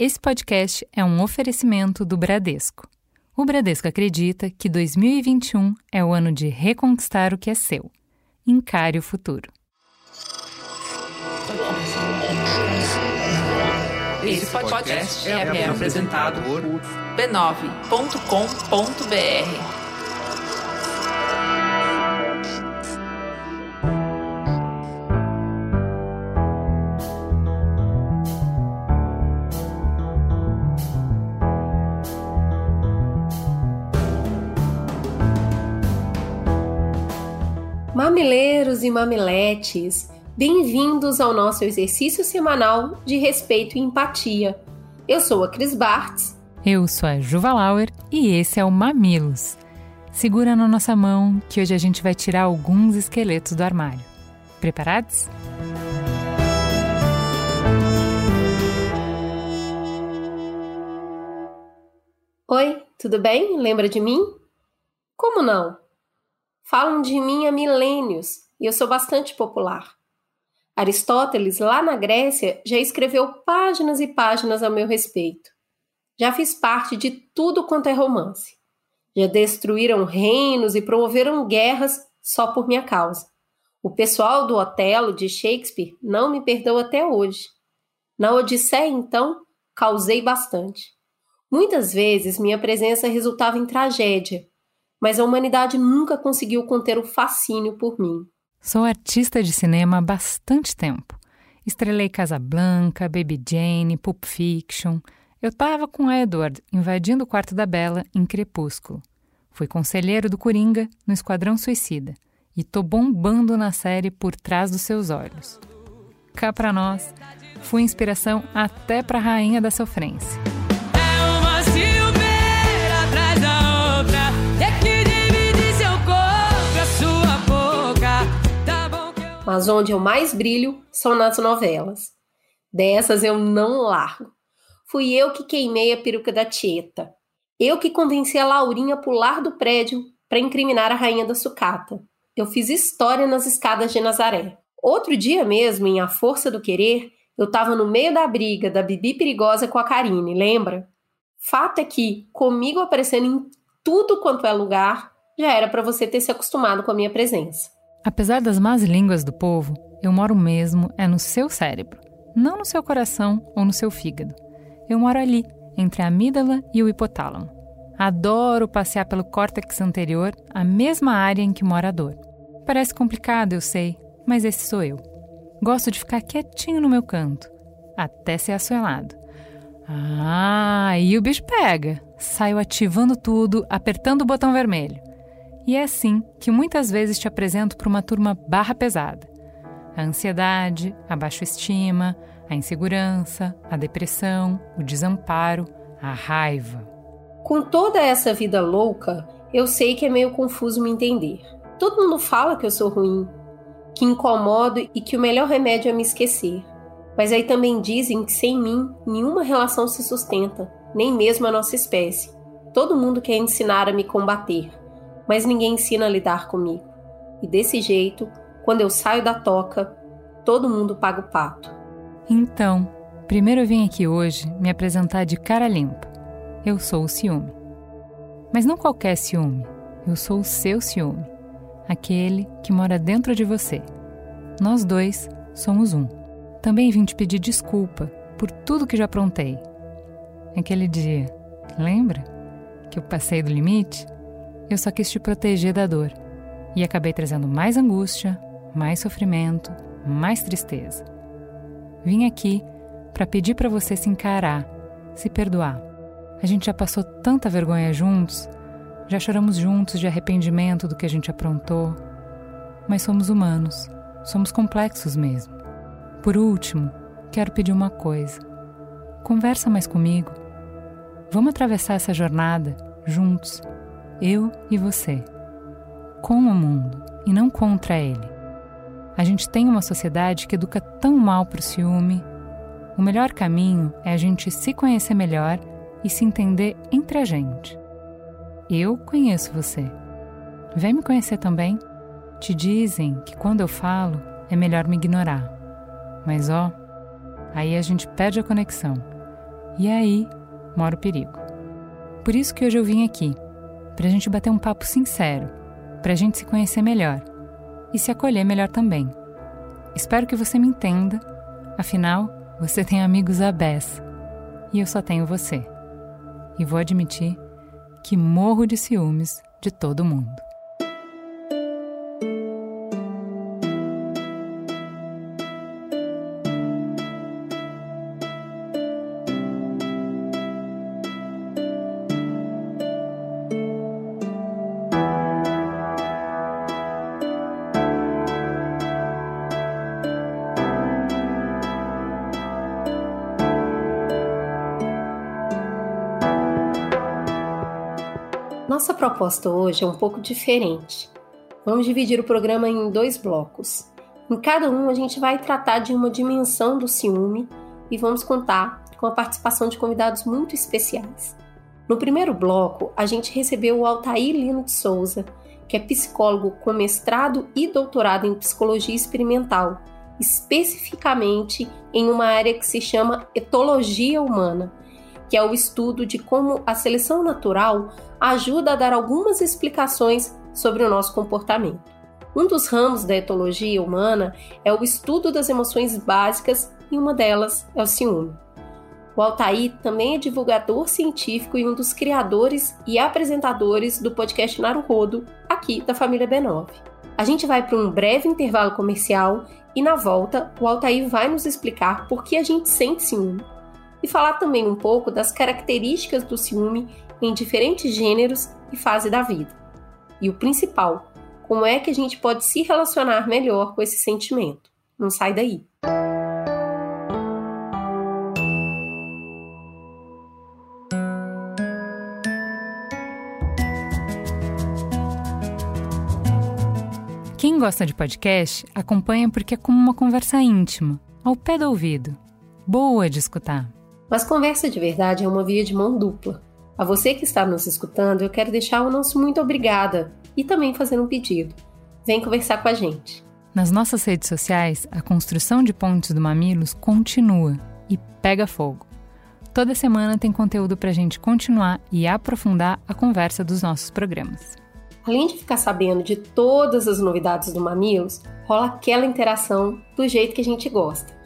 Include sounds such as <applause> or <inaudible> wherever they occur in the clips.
Esse podcast é um oferecimento do Bradesco. O Bradesco acredita que 2021 é o ano de reconquistar o que é seu. Encare o futuro. Esse podcast é apresentado por b9.com.br. Mamileiros e mamiletes, bem-vindos ao nosso exercício semanal de respeito e empatia. Eu sou a Cris Bartz. Eu sou a Juva Lauer e esse é o Mamilos. Segura na nossa mão que hoje a gente vai tirar alguns esqueletos do armário. Preparados? Oi, tudo bem? Lembra de mim? Como não? Falam de mim há milênios e eu sou bastante popular. Aristóteles, lá na Grécia, já escreveu páginas e páginas a meu respeito. Já fiz parte de tudo quanto é romance. Já destruíram reinos e promoveram guerras só por minha causa. O pessoal do Otelo de Shakespeare não me perdoa até hoje. Na Odisseia, então, causei bastante. Muitas vezes minha presença resultava em tragédia, mas a humanidade nunca conseguiu conter o fascínio por mim. Sou artista de cinema há bastante tempo. Estrelei Casablanca, Baby Jane, Pulp Fiction. Eu tava com a Edward invadindo o quarto da Bela em Crepúsculo. Fui conselheiro do Coringa no Esquadrão Suicida. E tô bombando na série Por Trás dos Seus Olhos. Cá pra nós, fui inspiração até pra Rainha da Sofrência. Mas onde eu mais brilho são nas novelas. Dessas eu não largo. Fui eu que queimei a peruca da Tieta. Eu que convenci a Laurinha a pular do prédio para incriminar a rainha da sucata. Eu fiz história nas escadas de Nazaré. Outro dia mesmo, em A Força do Querer, eu estava no meio da briga da Bibi Perigosa com a Karine, lembra? Fato é que, comigo aparecendo em tudo quanto é lugar, já era para você ter se acostumado com a minha presença. Apesar das más línguas do povo, eu moro mesmo é no seu cérebro, não no seu coração ou no seu fígado. Eu moro ali, entre a amígdala e o hipotálamo. Adoro passear pelo córtex anterior, a mesma área em que mora a dor. Parece complicado, eu sei, mas esse sou eu. Gosto de ficar quietinho no meu canto, até ser assoelado. Ah, aí o bicho pega. Saio ativando tudo, apertando o botão vermelho. E é assim que muitas vezes te apresento para uma turma barra pesada. A ansiedade, a baixa estima, a insegurança, a depressão, o desamparo, a raiva. Com toda essa vida louca, eu sei que é meio confuso me entender. Todo mundo fala que eu sou ruim, que incomodo e que o melhor remédio é me esquecer. Mas aí também dizem que sem mim nenhuma relação se sustenta, nem mesmo a nossa espécie. Todo mundo quer ensinar a me combater mas ninguém ensina a lidar comigo. E desse jeito, quando eu saio da toca, todo mundo paga o pato. Então, primeiro eu vim aqui hoje me apresentar de cara limpa. Eu sou o ciúme. Mas não qualquer ciúme, eu sou o seu ciúme, aquele que mora dentro de você. Nós dois somos um. Também vim te pedir desculpa por tudo que já aprontei. Aquele dia, lembra? Que eu passei do limite? Eu só quis te proteger da dor e acabei trazendo mais angústia, mais sofrimento, mais tristeza. Vim aqui para pedir para você se encarar, se perdoar. A gente já passou tanta vergonha juntos, já choramos juntos de arrependimento do que a gente aprontou, mas somos humanos, somos complexos mesmo. Por último, quero pedir uma coisa. Conversa mais comigo. Vamos atravessar essa jornada juntos eu e você, com o mundo e não contra ele. A gente tem uma sociedade que educa tão mal para o ciúme. O melhor caminho é a gente se conhecer melhor e se entender entre a gente. Eu conheço você. Vem me conhecer também. Te dizem que quando eu falo é melhor me ignorar. Mas ó, aí a gente perde a conexão. E aí mora o perigo. Por isso que hoje eu vim aqui, para a gente bater um papo sincero, para a gente se conhecer melhor e se acolher melhor também. Espero que você me entenda, afinal, você tem amigos beça e eu só tenho você. E vou admitir que morro de ciúmes de todo mundo. Proposta hoje é um pouco diferente. Vamos dividir o programa em dois blocos. Em cada um, a gente vai tratar de uma dimensão do ciúme e vamos contar com a participação de convidados muito especiais. No primeiro bloco, a gente recebeu o Altair Lino de Souza, que é psicólogo com mestrado e doutorado em psicologia experimental, especificamente em uma área que se chama etologia humana, que é o estudo de como a seleção natural ajuda a dar algumas explicações sobre o nosso comportamento. Um dos ramos da etologia humana é o estudo das emoções básicas e uma delas é o ciúme. O Altair também é divulgador científico e um dos criadores e apresentadores do podcast Naruhodo, aqui da família B9. A gente vai para um breve intervalo comercial e na volta o Altair vai nos explicar por que a gente sente ciúme e falar também um pouco das características do ciúme em diferentes gêneros e fase da vida. E o principal, como é que a gente pode se relacionar melhor com esse sentimento. Não sai daí. Quem gosta de podcast acompanha porque é como uma conversa íntima, ao pé do ouvido. Boa de escutar. Mas conversa de verdade é uma via de mão dupla. A você que está nos escutando, eu quero deixar o nosso muito obrigada e também fazer um pedido. Vem conversar com a gente. Nas nossas redes sociais, a construção de pontes do Mamilos continua e pega fogo. Toda semana tem conteúdo para a gente continuar e aprofundar a conversa dos nossos programas. Além de ficar sabendo de todas as novidades do Mamilos, rola aquela interação do jeito que a gente gosta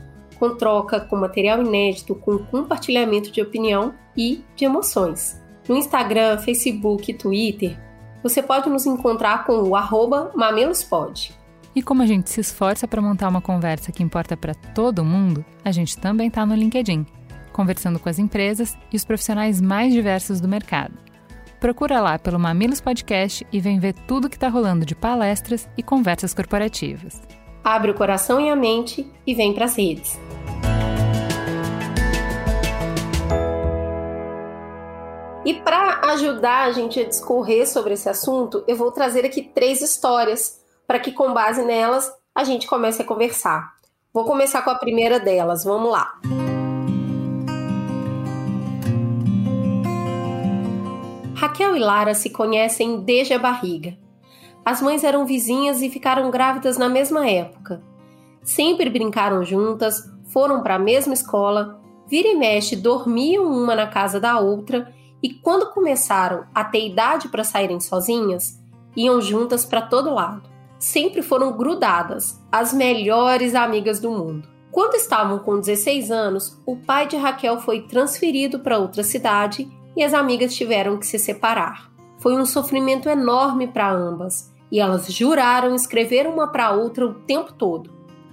com troca, com material inédito, com compartilhamento de opinião e de emoções. No Instagram, Facebook e Twitter, você pode nos encontrar com o arroba mamelospod. E como a gente se esforça para montar uma conversa que importa para todo mundo, a gente também está no LinkedIn, conversando com as empresas e os profissionais mais diversos do mercado. Procura lá pelo Mamilos Podcast e vem ver tudo que está rolando de palestras e conversas corporativas. Abre o coração e a mente e vem para as redes. E para ajudar a gente a discorrer sobre esse assunto, eu vou trazer aqui três histórias para que, com base nelas, a gente comece a conversar. Vou começar com a primeira delas, vamos lá. Raquel e Lara se conhecem desde a barriga. As mães eram vizinhas e ficaram grávidas na mesma época. Sempre brincaram juntas, foram para a mesma escola, vira e mexe dormiam uma na casa da outra e quando começaram a ter idade para saírem sozinhas, iam juntas para todo lado. Sempre foram grudadas, as melhores amigas do mundo. Quando estavam com 16 anos, o pai de Raquel foi transferido para outra cidade e as amigas tiveram que se separar. Foi um sofrimento enorme para ambas e elas juraram escrever uma para outra o tempo todo.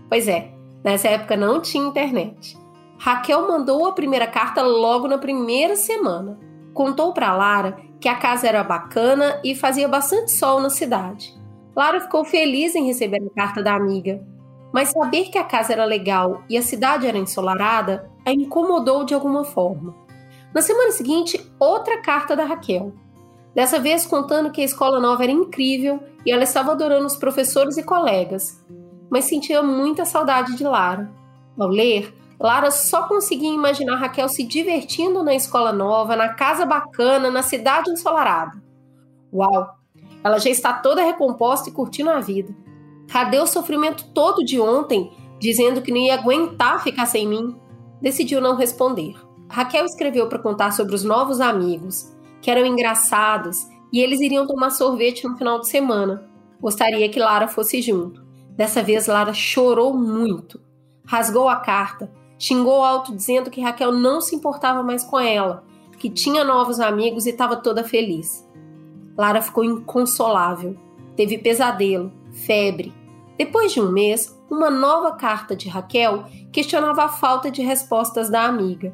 Pois é, nessa época não tinha internet. Raquel mandou a primeira carta logo na primeira semana contou para Lara que a casa era bacana e fazia bastante sol na cidade. Lara ficou feliz em receber a carta da amiga, mas saber que a casa era legal e a cidade era ensolarada a incomodou de alguma forma. Na semana seguinte, outra carta da Raquel. Dessa vez contando que a escola nova era incrível e ela estava adorando os professores e colegas, mas sentia muita saudade de Lara. Ao ler, Lara só conseguia imaginar Raquel se divertindo na escola nova, na casa bacana, na cidade ensolarada. Uau! Ela já está toda recomposta e curtindo a vida. Cadê o sofrimento todo de ontem, dizendo que não ia aguentar ficar sem mim? Decidiu não responder. Raquel escreveu para contar sobre os novos amigos, que eram engraçados e eles iriam tomar sorvete no final de semana. Gostaria que Lara fosse junto. Dessa vez, Lara chorou muito. Rasgou a carta, xingou alto dizendo que Raquel não se importava mais com ela, que tinha novos amigos e estava toda feliz. Lara ficou inconsolável. Teve pesadelo, febre. Depois de um mês, uma nova carta de Raquel questionava a falta de respostas da amiga.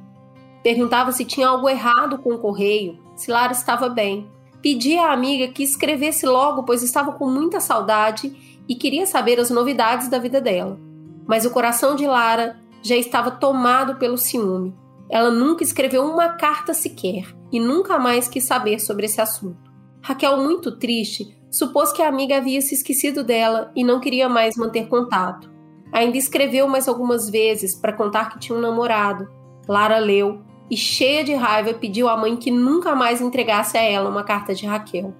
Perguntava se tinha algo errado com o correio, se Lara estava bem. Pedia à amiga que escrevesse logo, pois estava com muita saudade e queria saber as novidades da vida dela. Mas o coração de Lara já estava tomado pelo ciúme. Ela nunca escreveu uma carta sequer e nunca mais quis saber sobre esse assunto. Raquel, muito triste, supôs que a amiga havia se esquecido dela e não queria mais manter contato. Ainda escreveu mais algumas vezes para contar que tinha um namorado. Lara leu e, cheia de raiva, pediu à mãe que nunca mais entregasse a ela uma carta de Raquel.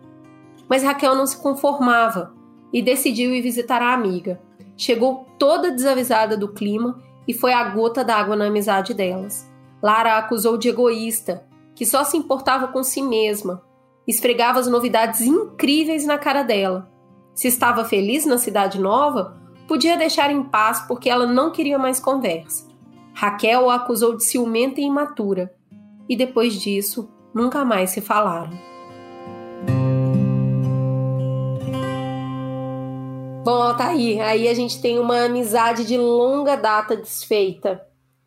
Mas Raquel não se conformava e decidiu ir visitar a amiga. Chegou toda desavisada do clima e foi a gota d'água na amizade delas. Lara a acusou de egoísta, que só se importava com si mesma. Esfregava as novidades incríveis na cara dela. Se estava feliz na cidade nova, podia deixar em paz porque ela não queria mais conversa. Raquel a acusou de ciumenta e imatura, e depois disso, nunca mais se falaram. Bom, tá aí. Aí a gente tem uma amizade de longa data desfeita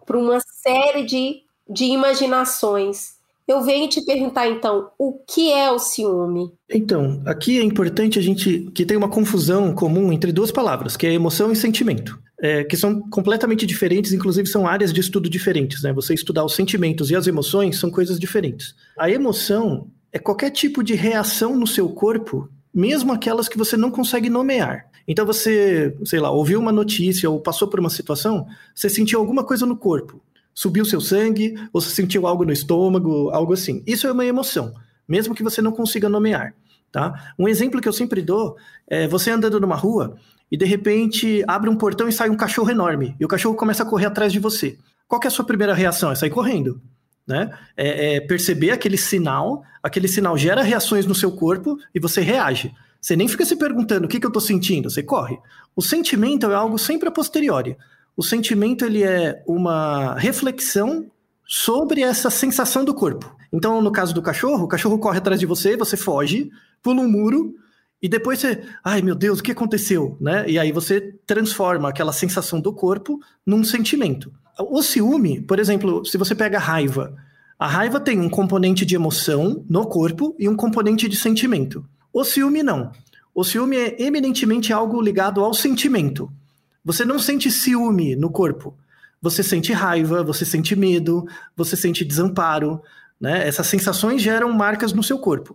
por uma série de, de imaginações. Eu venho te perguntar então, o que é o ciúme? Então, aqui é importante a gente que tem uma confusão comum entre duas palavras, que é emoção e sentimento. É, que são completamente diferentes, inclusive são áreas de estudo diferentes, né? Você estudar os sentimentos e as emoções são coisas diferentes. A emoção é qualquer tipo de reação no seu corpo, mesmo aquelas que você não consegue nomear. Então você, sei lá, ouviu uma notícia ou passou por uma situação, você sentiu alguma coisa no corpo subiu seu sangue, ou você sentiu algo no estômago, algo assim. Isso é uma emoção, mesmo que você não consiga nomear. Tá? Um exemplo que eu sempre dou é você andando numa rua e de repente abre um portão e sai um cachorro enorme e o cachorro começa a correr atrás de você. Qual é a sua primeira reação? É sair correndo. Né? É, é perceber aquele sinal, aquele sinal gera reações no seu corpo e você reage. Você nem fica se perguntando o que, que eu estou sentindo, você corre. O sentimento é algo sempre a posteriori o sentimento ele é uma reflexão sobre essa sensação do corpo. Então, no caso do cachorro, o cachorro corre atrás de você, você foge, pula um muro e depois você, ai meu Deus, o que aconteceu, né? E aí você transforma aquela sensação do corpo num sentimento. O ciúme, por exemplo, se você pega a raiva, a raiva tem um componente de emoção no corpo e um componente de sentimento. O ciúme não. O ciúme é eminentemente algo ligado ao sentimento. Você não sente ciúme no corpo. Você sente raiva, você sente medo, você sente desamparo. Né? Essas sensações geram marcas no seu corpo.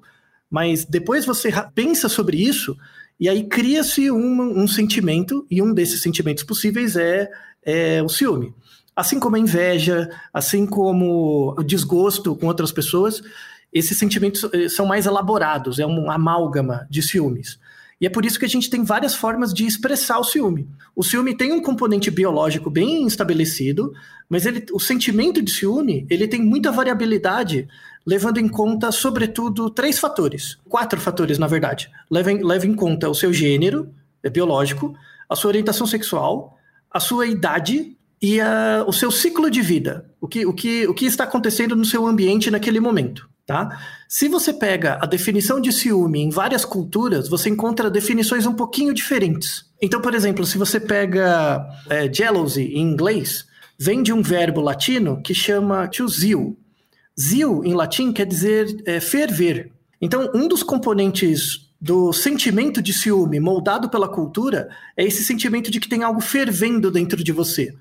Mas depois você pensa sobre isso e aí cria-se um, um, sentimento, e um desses sentimentos possíveis é, é o ciúme. Assim como a inveja, assim como o desgosto com outras pessoas, esses sentimentos eh, são mais elaborados, é um amálgama de ciúmes. E é por isso que a gente tem várias formas de expressar o ciúme. O ciúme tem um componente biológico bem estabelecido, mas ele, o sentimento de ciúme ele tem muita variabilidade, levando em conta, sobretudo, três fatores. Quatro fatores, na verdade. Leva em, leva em conta o seu gênero, é biológico, a sua orientação sexual, a sua idade e a, o seu ciclo de vida. O que, o, que, o que está acontecendo no seu ambiente naquele momento. Tá? Se você pega a definição de ciúme em várias culturas, você encontra definições um pouquinho diferentes. Então, por exemplo, se você pega é, jealousy em inglês, vem de um verbo latino que chama to zeal. Zeal, em latim, quer dizer é, ferver. Então, um dos componentes do sentimento de ciúme moldado pela cultura é esse sentimento de que tem algo fervendo dentro de você.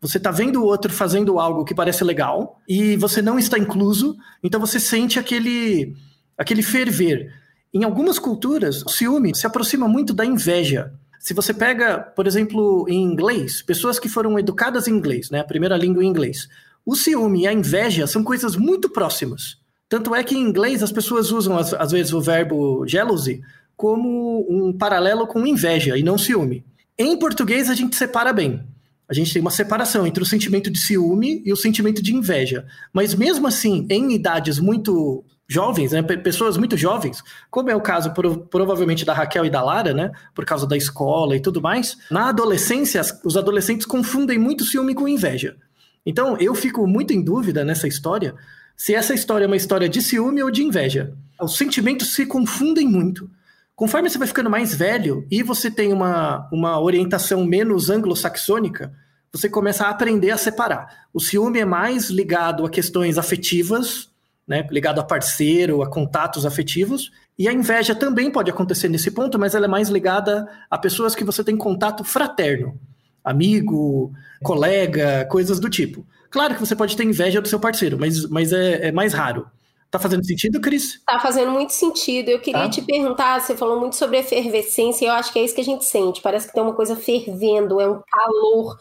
Você está vendo o outro fazendo algo que parece legal e você não está incluso, então você sente aquele, aquele ferver. Em algumas culturas, o ciúme se aproxima muito da inveja. Se você pega, por exemplo, em inglês, pessoas que foram educadas em inglês, né, a primeira língua em inglês, o ciúme e a inveja são coisas muito próximas. Tanto é que em inglês as pessoas usam, às, vezes, o verbo jealousy como um paralelo com inveja e não ciúme. Em português a gente separa bem. A gente tem uma separação entre o sentimento de ciúme e o sentimento de inveja. Mas mesmo assim, em idades muito jovens, né, pessoas muito jovens, como é o caso provavelmente da Raquel e da Lara, né, por causa da escola e tudo mais, na adolescência os adolescentes confundem muito ciúme com inveja. Então eu fico muito em dúvida nessa história se essa história é uma história de ciúme ou de inveja. Os sentimentos se confundem muito. Conforme você vai ficando mais velho e você tem uma, uma orientação menos anglo-saxônica, você começa a aprender a separar. O ciúme é mais ligado a questões afetivas, né, ligado a parceiro, a contatos afetivos, e a inveja também pode acontecer nesse ponto, mas ela é mais ligada a pessoas que você tem contato fraterno, amigo, colega, coisas do tipo. Claro que você pode ter inveja do seu parceiro, mas, mas é, é mais raro. Tá fazendo sentido, Cris? Tá fazendo muito sentido. Eu queria tá. te perguntar, você falou muito sobre efervescência, e eu acho que é isso que a gente sente. Parece que tem uma coisa fervendo, é um calor.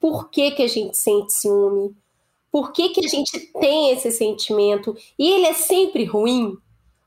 Por que, que a gente sente ciúme? Por que, que a gente tem esse sentimento? E ele é sempre ruim?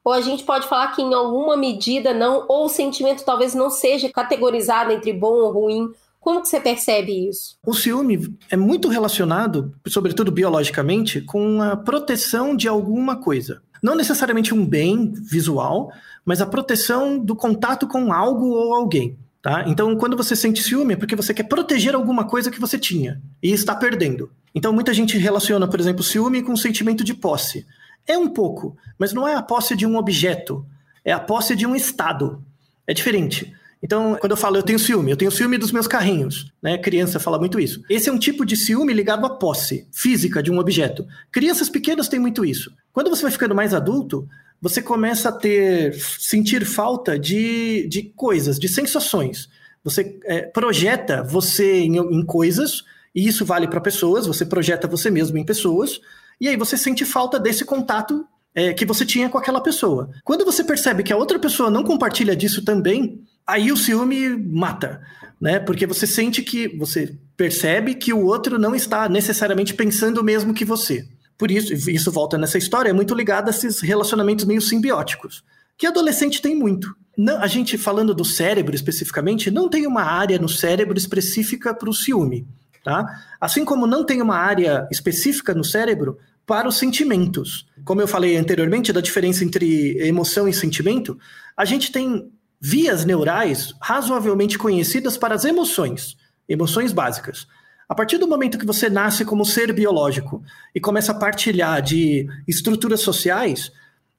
Ou a gente pode falar que em alguma medida não, ou o sentimento talvez não seja categorizado entre bom ou ruim, como que você percebe isso? O ciúme é muito relacionado, sobretudo biologicamente, com a proteção de alguma coisa. Não necessariamente um bem visual, mas a proteção do contato com algo ou alguém. Tá? Então, quando você sente ciúme, é porque você quer proteger alguma coisa que você tinha e está perdendo. Então, muita gente relaciona, por exemplo, ciúme com o sentimento de posse. É um pouco, mas não é a posse de um objeto, é a posse de um estado. É diferente. Então, quando eu falo eu tenho ciúme, eu tenho ciúme dos meus carrinhos, né? Criança fala muito isso. Esse é um tipo de ciúme ligado à posse física de um objeto. Crianças pequenas têm muito isso. Quando você vai ficando mais adulto, você começa a ter sentir falta de, de coisas, de sensações. Você é, projeta você em, em coisas, e isso vale para pessoas, você projeta você mesmo em pessoas, e aí você sente falta desse contato é, que você tinha com aquela pessoa. Quando você percebe que a outra pessoa não compartilha disso também, aí o ciúme mata, né? Porque você sente que você percebe que o outro não está necessariamente pensando o mesmo que você. Por isso, isso volta nessa história, é muito ligado a esses relacionamentos meio simbióticos, que adolescente tem muito. Não, a gente, falando do cérebro especificamente, não tem uma área no cérebro específica para o ciúme. Tá? Assim como não tem uma área específica no cérebro para os sentimentos. Como eu falei anteriormente da diferença entre emoção e sentimento, a gente tem vias neurais razoavelmente conhecidas para as emoções, emoções básicas. A partir do momento que você nasce como ser biológico e começa a partilhar de estruturas sociais,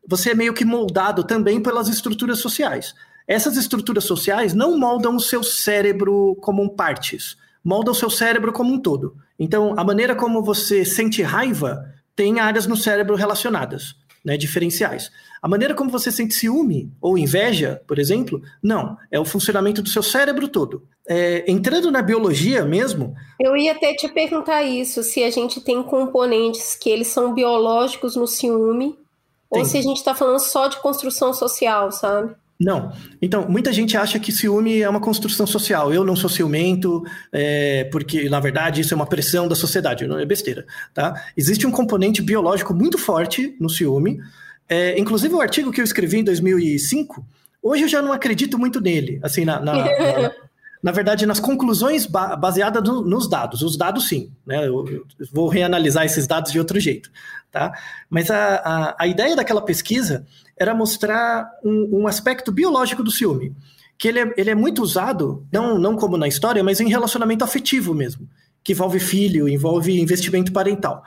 você é meio que moldado também pelas estruturas sociais. Essas estruturas sociais não moldam o seu cérebro como partes, moldam o seu cérebro como um todo. Então, a maneira como você sente raiva tem áreas no cérebro relacionadas né, diferenciais. A maneira como você sente ciúme ou inveja, por exemplo, não. É o funcionamento do seu cérebro todo. É, entrando na biologia mesmo. Eu ia até te perguntar isso: se a gente tem componentes que eles são biológicos no ciúme, tem. ou se a gente está falando só de construção social, sabe? Não. Então, muita gente acha que ciúme é uma construção social. Eu não sou ciumento, é, porque, na verdade, isso é uma pressão da sociedade. Não é besteira, tá? Existe um componente biológico muito forte no ciúme. É, inclusive, o artigo que eu escrevi em 2005, hoje eu já não acredito muito nele. Assim, na, na, na, <laughs> na verdade, nas conclusões ba baseadas no, nos dados. Os dados, sim. Né? Eu, eu, vou reanalisar esses dados de outro jeito. Tá? Mas a, a, a ideia daquela pesquisa era mostrar um, um aspecto biológico do ciúme, que ele é, ele é muito usado, não, não como na história, mas em relacionamento afetivo mesmo, que envolve filho, envolve investimento parental.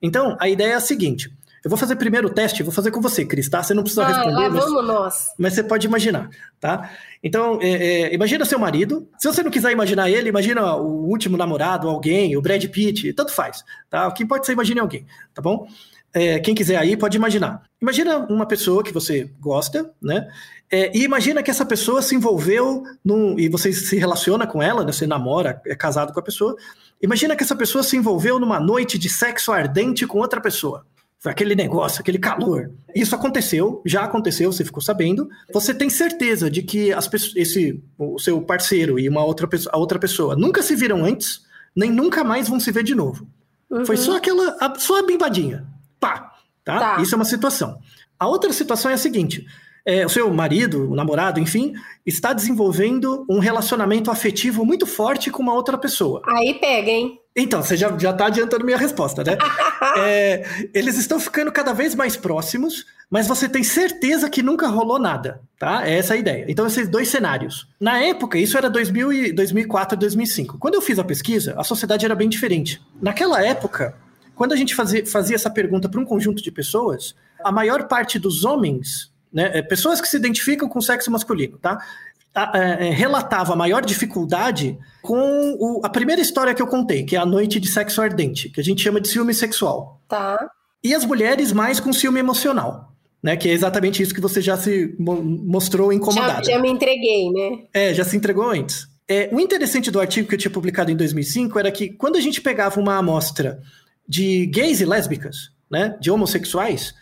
Então, a ideia é a seguinte: eu vou fazer primeiro o teste, vou fazer com você, Cris, tá? Você não precisa ah, responder. Lá mas, vamos nós. Mas você pode imaginar, tá? Então, é, é, imagina seu marido. Se você não quiser imaginar ele, imagina o último namorado, alguém, o Brad Pitt, tanto faz, tá? O que pode ser, imagine alguém, tá bom? É, quem quiser aí pode imaginar. Imagina uma pessoa que você gosta, né? É, e imagina que essa pessoa se envolveu num, e você se relaciona com ela, né? você namora, é casado com a pessoa. Imagina que essa pessoa se envolveu numa noite de sexo ardente com outra pessoa. Aquele negócio, aquele calor. Isso aconteceu, já aconteceu, você ficou sabendo. Você tem certeza de que as esse, o seu parceiro e uma outra, a outra pessoa nunca se viram antes, nem nunca mais vão se ver de novo. Uhum. Foi só aquela, só a bimbadinha. Pá! Tá? tá? Isso é uma situação. A outra situação é a seguinte: é, o seu marido, o namorado, enfim, está desenvolvendo um relacionamento afetivo muito forte com uma outra pessoa. Aí pega, hein? Então, você já, já tá adiantando minha resposta, né? <laughs> é, eles estão ficando cada vez mais próximos, mas você tem certeza que nunca rolou nada, tá? É essa a ideia. Então, esses dois cenários. Na época, isso era 2000 e, 2004, 2005. Quando eu fiz a pesquisa, a sociedade era bem diferente. Naquela época, quando a gente fazia, fazia essa pergunta para um conjunto de pessoas, a maior parte dos homens né, é, pessoas que se identificam com o sexo masculino, tá? A, é, é, relatava a maior dificuldade com o, a primeira história que eu contei, que é a noite de sexo ardente, que a gente chama de ciúme sexual. Tá. E as mulheres mais com ciúme emocional. Né, que é exatamente isso que você já se mostrou incomodada. Já, já me entreguei, né? É, já se entregou antes. É, o interessante do artigo que eu tinha publicado em 2005 era que quando a gente pegava uma amostra de gays e lésbicas, né, de homossexuais,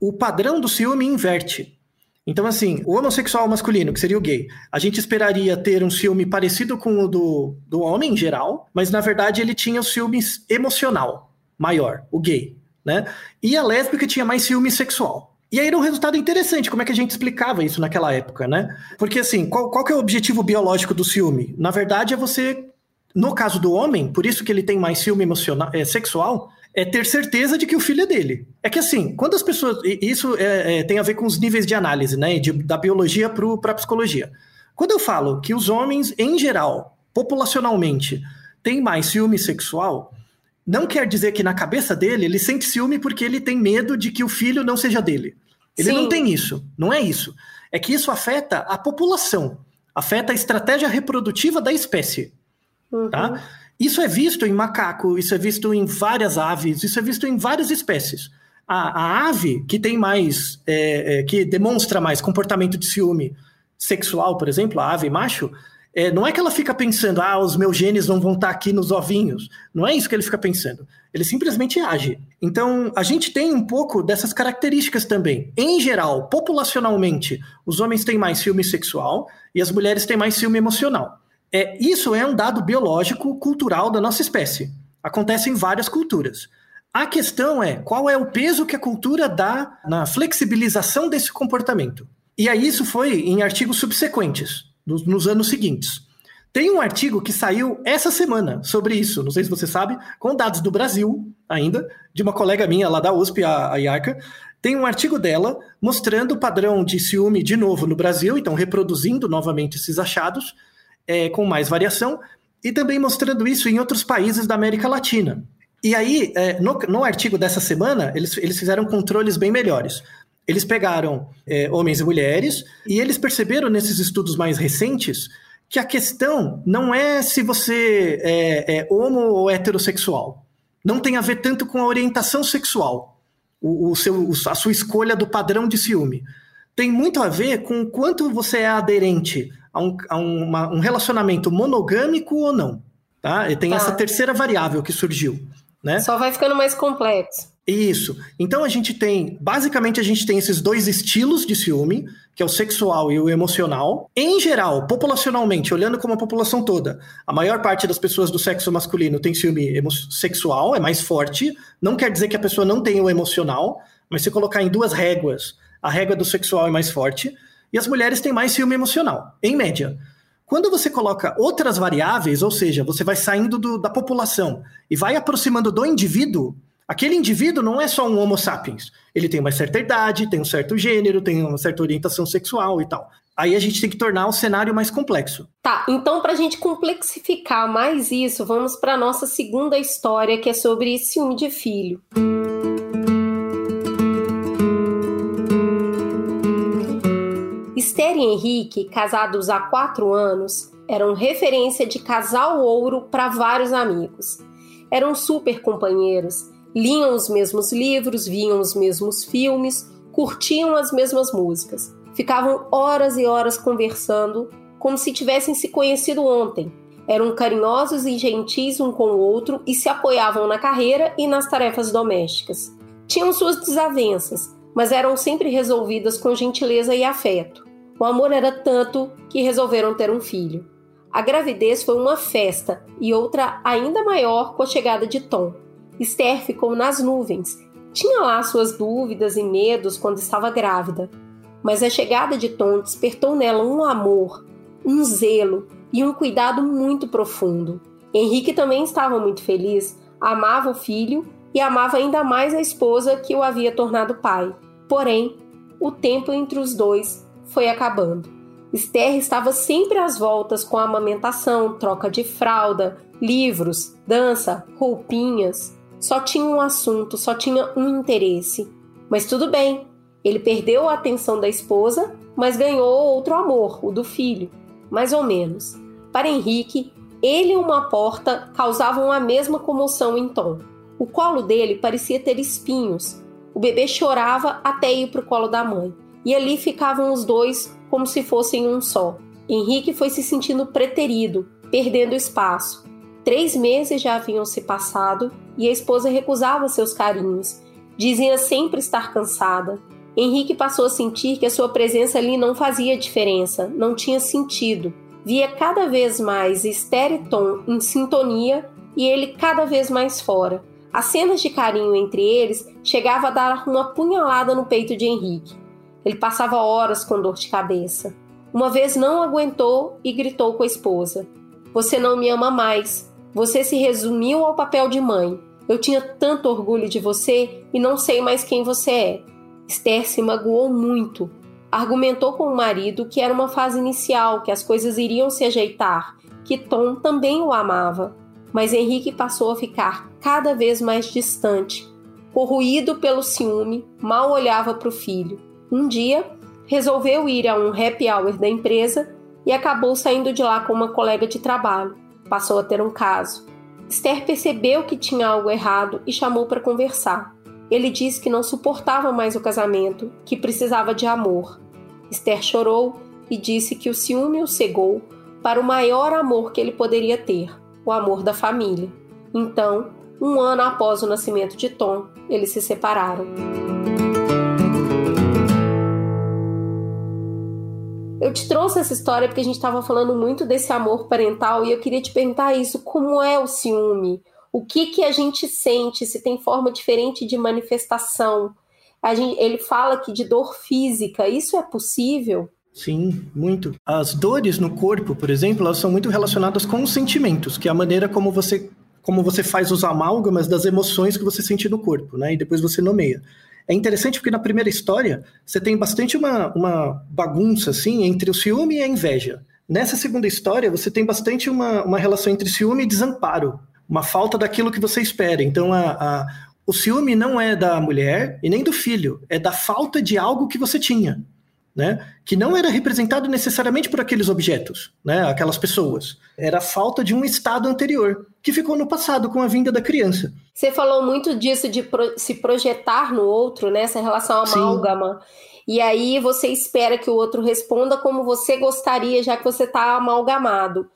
o padrão do ciúme inverte. Então, assim, o homossexual masculino, que seria o gay, a gente esperaria ter um ciúme parecido com o do, do homem em geral, mas na verdade ele tinha o ciúme emocional maior, o gay, né? E a lésbica tinha mais ciúme sexual. E aí era um resultado interessante, como é que a gente explicava isso naquela época, né? Porque assim, qual, qual que é o objetivo biológico do ciúme? Na verdade é você, no caso do homem, por isso que ele tem mais ciúme emocional, é, sexual, é ter certeza de que o filho é dele. É que assim, quando as pessoas. Isso é, é, tem a ver com os níveis de análise, né? De, da biologia para a psicologia. Quando eu falo que os homens, em geral, populacionalmente, têm mais ciúme sexual, não quer dizer que na cabeça dele ele sente ciúme porque ele tem medo de que o filho não seja dele. Ele Sim. não tem isso. Não é isso. É que isso afeta a população, afeta a estratégia reprodutiva da espécie. Uhum. Tá? Isso é visto em macaco, isso é visto em várias aves, isso é visto em várias espécies. A, a ave que tem mais, é, é, que demonstra mais comportamento de ciúme sexual, por exemplo, a ave macho, é, não é que ela fica pensando, ah, os meus genes não vão estar aqui nos ovinhos. Não é isso que ele fica pensando. Ele simplesmente age. Então, a gente tem um pouco dessas características também. Em geral, populacionalmente, os homens têm mais ciúme sexual e as mulheres têm mais ciúme emocional. É, isso é um dado biológico cultural da nossa espécie. Acontece em várias culturas. A questão é qual é o peso que a cultura dá na flexibilização desse comportamento. E aí isso foi em artigos subsequentes, nos, nos anos seguintes. Tem um artigo que saiu essa semana sobre isso, não sei se você sabe, com dados do Brasil ainda, de uma colega minha lá da USP, a, a Iarca. Tem um artigo dela mostrando o padrão de ciúme de novo no Brasil, então reproduzindo novamente esses achados, é, com mais variação, e também mostrando isso em outros países da América Latina. E aí, é, no, no, artigo dessa semana, eles, eles fizeram controles bem melhores. Eles pegaram é, homens e mulheres e eles perceberam nesses estudos mais recentes que a questão não é se você é, é homo ou heterossexual. Não tem a ver tanto com a orientação sexual, o, o seu, a sua escolha do padrão de ciúme. Tem muito a ver com quanto você é aderente a um, a uma, um relacionamento monogâmico ou não. Tá? E tem tá. essa terceira variável que surgiu. Né? Só vai ficando mais complexo. Isso. Então a gente tem, basicamente a gente tem esses dois estilos de ciúme, que é o sexual e o emocional. Em geral, populacionalmente, olhando como a população toda, a maior parte das pessoas do sexo masculino tem ciúme sexual, é mais forte. Não quer dizer que a pessoa não tenha o emocional, mas se colocar em duas réguas, a régua do sexual é mais forte e as mulheres têm mais ciúme emocional, em média. Quando você coloca outras variáveis, ou seja, você vai saindo do, da população e vai aproximando do indivíduo, aquele indivíduo não é só um Homo sapiens. Ele tem uma certa idade, tem um certo gênero, tem uma certa orientação sexual e tal. Aí a gente tem que tornar o cenário mais complexo. Tá, então para a gente complexificar mais isso, vamos para nossa segunda história, que é sobre ciúme de filho. Esther e Henrique, casados há quatro anos, eram referência de casal ouro para vários amigos. Eram super companheiros, liam os mesmos livros, viam os mesmos filmes, curtiam as mesmas músicas. Ficavam horas e horas conversando, como se tivessem se conhecido ontem. Eram carinhosos e gentis um com o outro e se apoiavam na carreira e nas tarefas domésticas. Tinham suas desavenças, mas eram sempre resolvidas com gentileza e afeto. O amor era tanto que resolveram ter um filho. A gravidez foi uma festa e outra ainda maior com a chegada de Tom. Esther ficou nas nuvens. Tinha lá suas dúvidas e medos quando estava grávida. mas a chegada de Tom despertou nela um amor, um zelo e um cuidado muito profundo. Henrique também estava muito feliz, amava o filho e amava ainda mais a esposa que o havia tornado pai. Porém, o tempo entre os dois foi acabando. Esther estava sempre às voltas com a amamentação, troca de fralda, livros, dança, roupinhas. Só tinha um assunto, só tinha um interesse. Mas tudo bem, ele perdeu a atenção da esposa, mas ganhou outro amor, o do filho, mais ou menos. Para Henrique, ele e uma porta causavam a mesma comoção em Tom. O colo dele parecia ter espinhos. O bebê chorava até ir para o colo da mãe. E ali ficavam os dois como se fossem um só. Henrique foi se sentindo preterido, perdendo espaço. Três meses já haviam se passado e a esposa recusava seus carinhos. Dizia sempre estar cansada. Henrique passou a sentir que a sua presença ali não fazia diferença, não tinha sentido. Via cada vez mais Esther e Tom em sintonia e ele cada vez mais fora. As cenas de carinho entre eles chegavam a dar uma punhalada no peito de Henrique. Ele passava horas com dor de cabeça. Uma vez não aguentou e gritou com a esposa: Você não me ama mais. Você se resumiu ao papel de mãe. Eu tinha tanto orgulho de você e não sei mais quem você é. Esther se magoou muito. Argumentou com o marido que era uma fase inicial, que as coisas iriam se ajeitar, que Tom também o amava. Mas Henrique passou a ficar cada vez mais distante. Corroído pelo ciúme, mal olhava para o filho. Um dia, resolveu ir a um happy hour da empresa e acabou saindo de lá com uma colega de trabalho. Passou a ter um caso. Esther percebeu que tinha algo errado e chamou para conversar. Ele disse que não suportava mais o casamento, que precisava de amor. Esther chorou e disse que o ciúme o cegou para o maior amor que ele poderia ter, o amor da família. Então, um ano após o nascimento de Tom, eles se separaram. Eu te trouxe essa história porque a gente estava falando muito desse amor parental e eu queria te perguntar isso: como é o ciúme? O que, que a gente sente? Se tem forma diferente de manifestação? Gente, ele fala aqui de dor física, isso é possível? Sim, muito. As dores no corpo, por exemplo, elas são muito relacionadas com os sentimentos, que é a maneira como você como você faz os amálgamas das emoções que você sente no corpo, né? E depois você nomeia. É interessante porque na primeira história você tem bastante uma, uma bagunça assim entre o ciúme e a inveja. Nessa segunda história você tem bastante uma, uma relação entre ciúme e desamparo, uma falta daquilo que você espera. Então a, a, o ciúme não é da mulher e nem do filho, é da falta de algo que você tinha né? Que não era representado necessariamente por aqueles objetos, né? Aquelas pessoas. Era a falta de um estado anterior, que ficou no passado com a vinda da criança. Você falou muito disso de pro se projetar no outro, né? Essa relação amálgama. Sim. E aí você espera que o outro responda como você gostaria, já que você está amalgamado.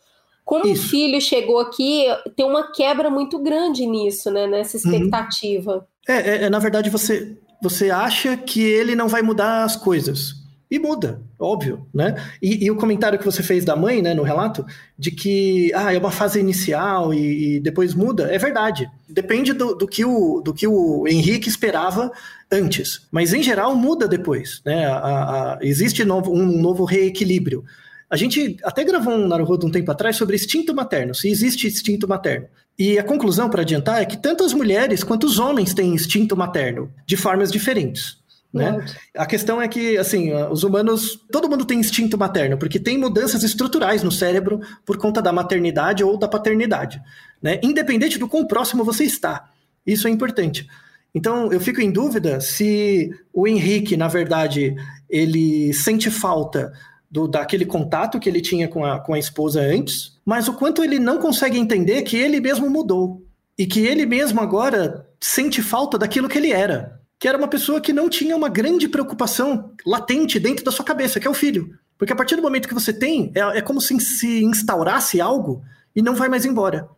Como Isso. o filho chegou aqui, tem uma quebra muito grande nisso, né? Nessa uhum. expectativa. Uhum. É, é, é, na verdade, você, você acha que ele não vai mudar as coisas. E muda, óbvio, né? E, e, o comentário que você fez da mãe, né, no relato, de que ah, é uma fase inicial e, e depois muda, é verdade. Depende do, do, que o, do que o Henrique esperava antes. Mas, em geral, muda depois, né? A, a, existe novo, um novo reequilíbrio. A gente até gravou um Naruhodo um tempo atrás sobre instinto materno, se existe instinto materno. E a conclusão, para adiantar, é que tanto as mulheres quanto os homens têm instinto materno, de formas diferentes. Né? A questão é que, assim, os humanos, todo mundo tem instinto materno, porque tem mudanças estruturais no cérebro por conta da maternidade ou da paternidade, né? Independente do quão próximo você está. Isso é importante. Então, eu fico em dúvida se o Henrique, na verdade, ele sente falta do, daquele contato que ele tinha com a, com a esposa antes, mas o quanto ele não consegue entender que ele mesmo mudou e que ele mesmo agora sente falta daquilo que ele era que era uma pessoa que não tinha uma grande preocupação latente dentro da sua cabeça, que é o filho. Porque a partir do momento que você tem, é, é como se se instaurasse algo e não vai mais embora.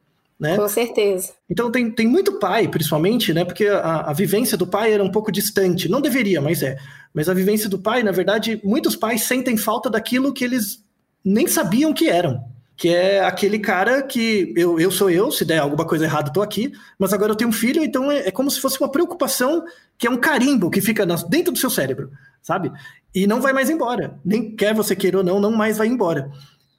Né? Com certeza. Então tem, tem muito pai, principalmente, né? Porque a, a vivência do pai era um pouco distante. Não deveria, mas é. Mas a vivência do pai, na verdade, muitos pais sentem falta daquilo que eles nem sabiam que eram. Que é aquele cara que eu, eu sou eu, se der alguma coisa errada, estou aqui, mas agora eu tenho um filho, então é, é, como se fosse uma preocupação que é um carimbo que fica dentro do seu cérebro, sabe? E não vai mais embora. Nem quer você queira ou não, não mais vai embora.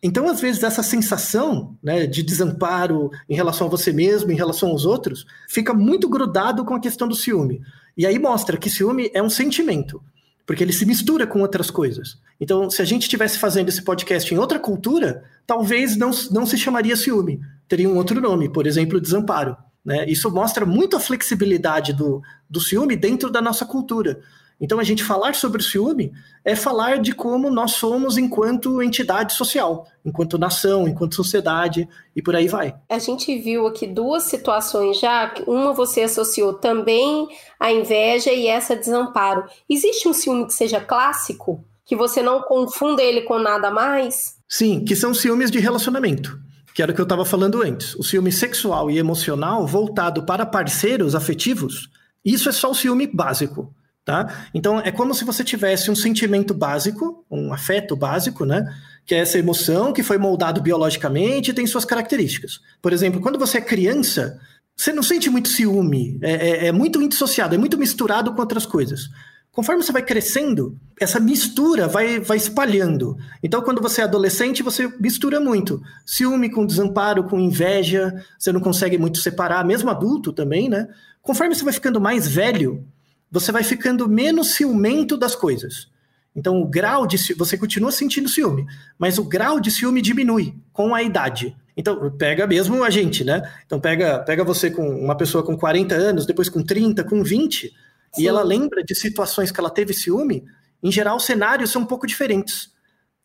Então, às vezes, essa sensação né, de desamparo em relação a você mesmo, em relação aos outros, fica muito grudado com a questão do ciúme. E aí mostra que ciúme é um sentimento, porque ele se mistura com outras coisas. Então, se a gente estivesse fazendo esse podcast em outra cultura, talvez não, não se chamaria ciúme, teria um outro nome, por exemplo, desamparo. Né? Isso mostra muito a flexibilidade do, do ciúme dentro da nossa cultura. Então, a gente falar sobre o ciúme é falar de como nós somos enquanto entidade social, enquanto nação, enquanto sociedade e por aí vai. A gente viu aqui duas situações já. Uma você associou também a inveja e essa desamparo. Existe um ciúme que seja clássico? Que você não confunda ele com nada mais? Sim, que são ciúmes de relacionamento que era o que eu estava falando antes. O ciúme sexual e emocional voltado para parceiros afetivos, isso é só o ciúme básico. Tá? Então é como se você tivesse um sentimento básico, um afeto básico, né? Que é essa emoção que foi moldado biologicamente e tem suas características. Por exemplo, quando você é criança, você não sente muito ciúme, é, é, é muito indissociado, é muito misturado com outras coisas. Conforme você vai crescendo, essa mistura vai, vai espalhando. Então, quando você é adolescente, você mistura muito. Ciúme com desamparo, com inveja, você não consegue muito separar, mesmo adulto também, né? Conforme você vai ficando mais velho, você vai ficando menos ciumento das coisas. Então, o grau de você continua sentindo ciúme, mas o grau de ciúme diminui com a idade. Então, pega mesmo a gente, né? Então, pega, pega você com uma pessoa com 40 anos, depois com 30, com 20, Sim. e ela lembra de situações que ela teve ciúme, em geral, os cenários são um pouco diferentes.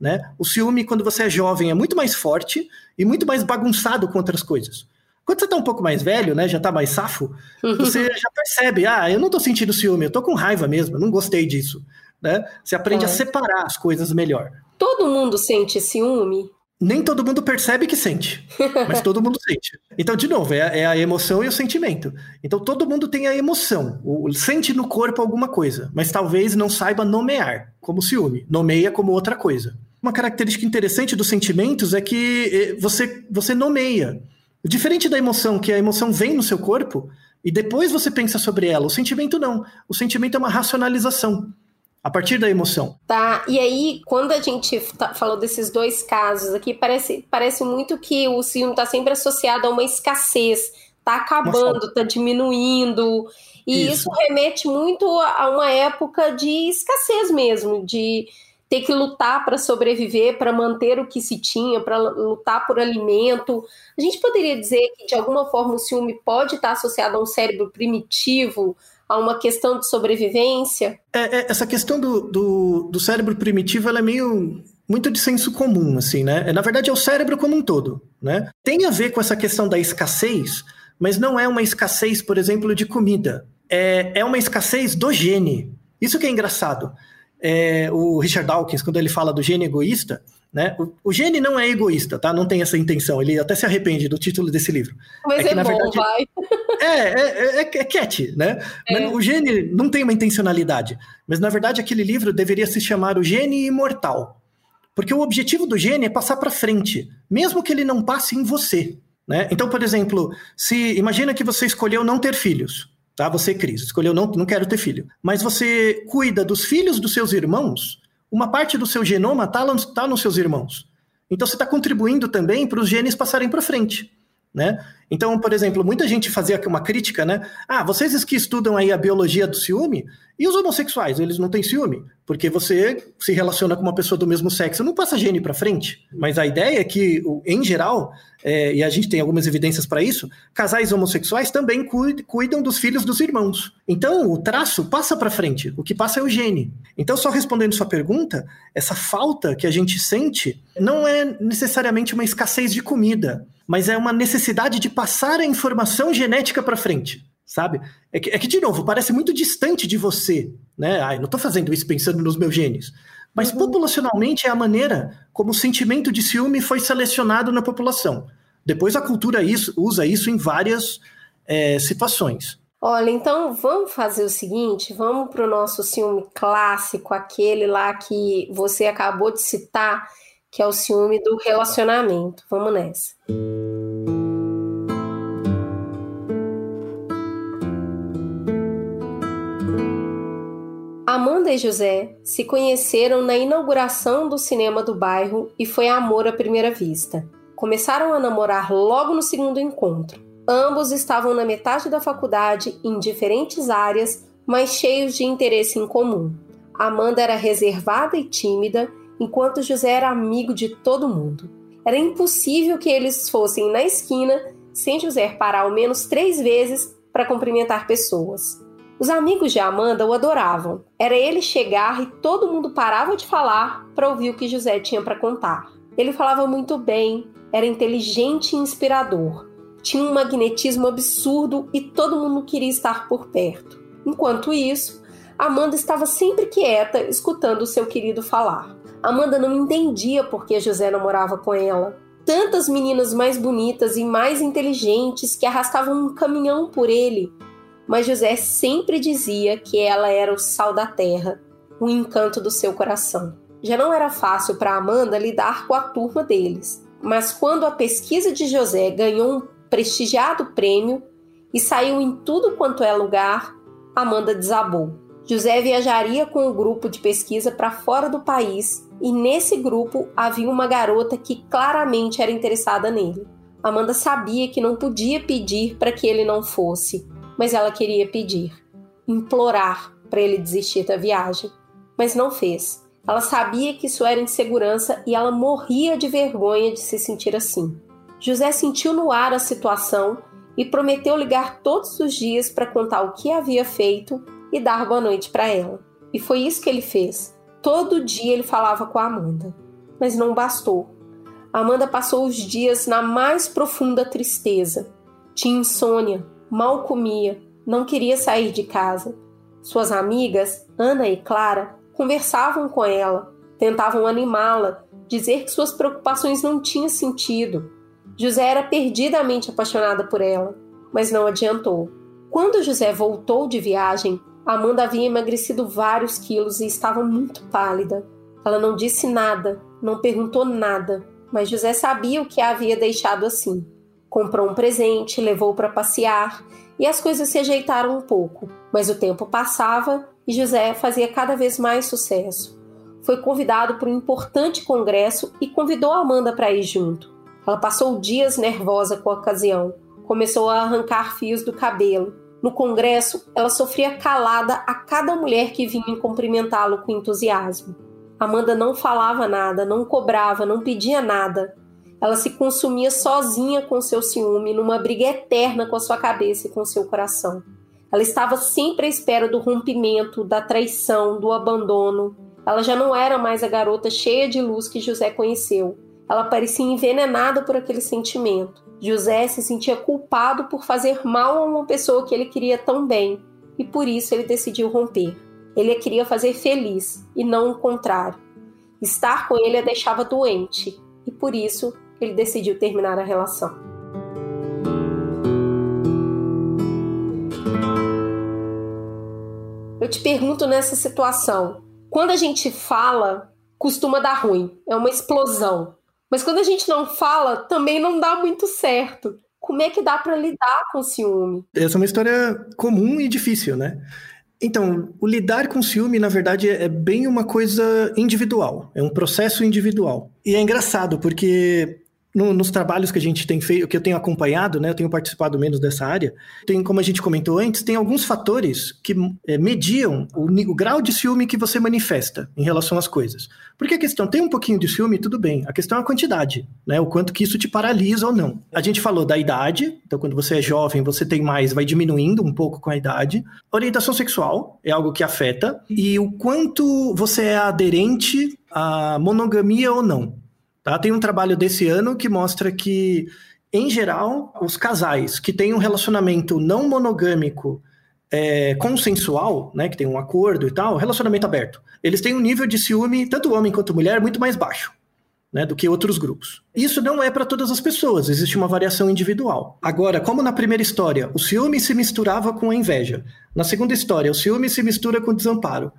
Né? O ciúme, quando você é jovem, é muito mais forte e muito mais bagunçado com outras coisas. Quando você tá um pouco mais velho, né, já tá mais safo, você já percebe, ah, eu não tô sentindo ciúme, eu tô com raiva mesmo, eu não gostei disso, né? Você aprende é. a separar as coisas melhor. Todo mundo sente ciúme? Nem todo mundo percebe que sente, mas todo mundo sente. Então, de novo, é, é, a emoção e o sentimento. Então, todo mundo tem a emoção, o, sente no corpo alguma coisa, mas talvez não saiba nomear como ciúme, nomeia como outra coisa. Uma característica interessante dos sentimentos é que eh, você, você nomeia. Diferente da emoção, que a emoção vem no seu corpo e depois você pensa sobre ela. O sentimento não. O sentimento é uma racionalização a partir da emoção. Tá, e aí, quando a gente tá, falou desses dois casos aqui, parece, parece muito que o ciúme está sempre associado a uma escassez, tá acabando, tá diminuindo. E isso. isso remete muito a uma época de escassez mesmo, de ter que lutar para sobreviver, para manter o que se tinha, para lutar por alimento. A gente poderia dizer que, de alguma forma, o ciúme pode estar associado a um cérebro primitivo, a uma questão de sobrevivência? É, é, essa questão do, do, do cérebro primitivo ela é meio muito de senso comum, assim, né? É, na verdade, é o cérebro como um todo, né? Tem a ver com essa questão da escassez, mas não é uma escassez, por exemplo, de comida. É, é uma escassez do gene. Isso que é engraçado é, o Richard Dawkins, quando ele fala do gene egoísta, né? O, o, gene não é egoísta, tá? Não tem essa intenção. Ele até se arrepende do título desse livro. Mas é, que, é bom, verdade, vai. <laughs> É, é, é, é cat, né? É. o gene não tem uma intencionalidade. Mas, na verdade, aquele livro deveria se chamar O Gene Imortal. Porque o objetivo do gene é passar para frente, mesmo que ele não passe em você. Né? Então, por exemplo, se imagina que você escolheu não ter filhos tá? Você, Cris, escolheu não, não quero ter filho. Mas você cuida dos filhos dos seus irmãos, uma parte do seu genoma está tá nos seus irmãos. Então você está contribuindo também para os genes passarem para frente. Né? Então, por exemplo, muita gente fazia aqui uma crítica, né? Ah, vocês que estudam aí a biologia do ciúme, e os homossexuais, eles não têm ciúme, porque você se relaciona com uma pessoa do mesmo sexo, não passa gene para frente. Mas a ideia é que, em geral, é, e a gente tem algumas evidências para isso, casais homossexuais também cuidam dos filhos dos irmãos. Então, o traço passa para frente, o que passa é o gene. Então, só respondendo sua pergunta, essa falta que a gente sente não é necessariamente uma escassez de comida, mas é uma necessidade de passar a informação genética para frente sabe? É que, é que, de novo, parece muito distante de você, né? Ai, não estou fazendo isso pensando nos meus genes. Mas uhum. populacionalmente é a maneira como o sentimento de ciúme foi selecionado na população. Depois a cultura isso, usa isso em várias é, situações. Olha, então vamos fazer o seguinte: vamos para o nosso ciúme clássico, aquele lá que você acabou de citar, que é o ciúme do relacionamento. Vamos nessa. Amanda e José se conheceram na inauguração do cinema do bairro e foi amor à primeira vista. Começaram a namorar logo no segundo encontro. Ambos estavam na metade da faculdade, em diferentes áreas, mas cheios de interesse em comum. Amanda era reservada e tímida, enquanto José era amigo de todo mundo. Era impossível que eles fossem na esquina sem José parar ao menos três vezes para cumprimentar pessoas. Os amigos de Amanda o adoravam. Era ele chegar e todo mundo parava de falar para ouvir o que José tinha para contar. Ele falava muito bem, era inteligente e inspirador tinha um magnetismo absurdo e todo mundo queria estar por perto. Enquanto isso, Amanda estava sempre quieta, escutando o seu querido falar. Amanda não entendia por que José namorava com ela. Tantas meninas mais bonitas e mais inteligentes que arrastavam um caminhão por ele. Mas José sempre dizia que ela era o sal da terra, o encanto do seu coração. Já não era fácil para Amanda lidar com a turma deles. Mas quando a pesquisa de José ganhou um prestigiado prêmio e saiu em tudo quanto é lugar, Amanda desabou. José viajaria com o grupo de pesquisa para fora do país e nesse grupo havia uma garota que claramente era interessada nele. Amanda sabia que não podia pedir para que ele não fosse, mas ela queria pedir, implorar para ele desistir da viagem, mas não fez. Ela sabia que isso era insegurança e ela morria de vergonha de se sentir assim. José sentiu no ar a situação e prometeu ligar todos os dias para contar o que havia feito e dar boa noite para ela. E foi isso que ele fez. Todo dia ele falava com a Amanda. Mas não bastou. Amanda passou os dias na mais profunda tristeza. Tinha insônia, mal comia, não queria sair de casa. Suas amigas, Ana e Clara, conversavam com ela, tentavam animá-la, dizer que suas preocupações não tinham sentido, José era perdidamente apaixonada por ela, mas não adiantou. Quando José voltou de viagem, Amanda havia emagrecido vários quilos e estava muito pálida. Ela não disse nada, não perguntou nada, mas José sabia o que a havia deixado assim. Comprou um presente, levou para passear e as coisas se ajeitaram um pouco, mas o tempo passava e José fazia cada vez mais sucesso. Foi convidado para um importante congresso e convidou Amanda para ir junto. Ela passou dias nervosa com a ocasião. Começou a arrancar fios do cabelo. No congresso, ela sofria calada a cada mulher que vinha cumprimentá-lo com entusiasmo. Amanda não falava nada, não cobrava, não pedia nada. Ela se consumia sozinha com seu ciúme, numa briga eterna com a sua cabeça e com seu coração. Ela estava sempre à espera do rompimento, da traição, do abandono. Ela já não era mais a garota cheia de luz que José conheceu. Ela parecia envenenada por aquele sentimento. José se sentia culpado por fazer mal a uma pessoa que ele queria tão bem e por isso ele decidiu romper. Ele a queria fazer feliz e não o contrário. Estar com ele a deixava doente e por isso ele decidiu terminar a relação. Eu te pergunto nessa situação: quando a gente fala, costuma dar ruim, é uma explosão. Mas quando a gente não fala, também não dá muito certo. Como é que dá para lidar com o ciúme? Essa é uma história comum e difícil, né? Então, o lidar com ciúme, na verdade, é bem uma coisa individual, é um processo individual. E é engraçado, porque no, nos trabalhos que a gente tem feito, que eu tenho acompanhado, né, eu tenho participado menos dessa área, tem, como a gente comentou antes, tem alguns fatores que é, mediam o, o, grau de ciúme que você manifesta em relação às coisas. Porque a questão, tem um pouquinho de ciúme, tudo bem, a questão é a quantidade, né, o quanto que isso te paralisa ou não. A gente falou da idade, então quando você é jovem, você tem mais, vai diminuindo um pouco com a idade. Orientação sexual é algo que afeta, e o quanto você é aderente à monogamia ou não. Tá? Tem um trabalho desse ano que mostra que, em geral, os casais que têm um relacionamento não monogâmico é, consensual, né, que tem um acordo e tal, relacionamento aberto, eles têm um nível de ciúme, tanto homem quanto mulher, muito mais baixo. Né, do que outros grupos. Isso não é para todas as pessoas, existe uma variação individual. Agora, como na primeira história, o ciúme se misturava com a inveja. Na segunda história, o ciúme se mistura com o desamparo.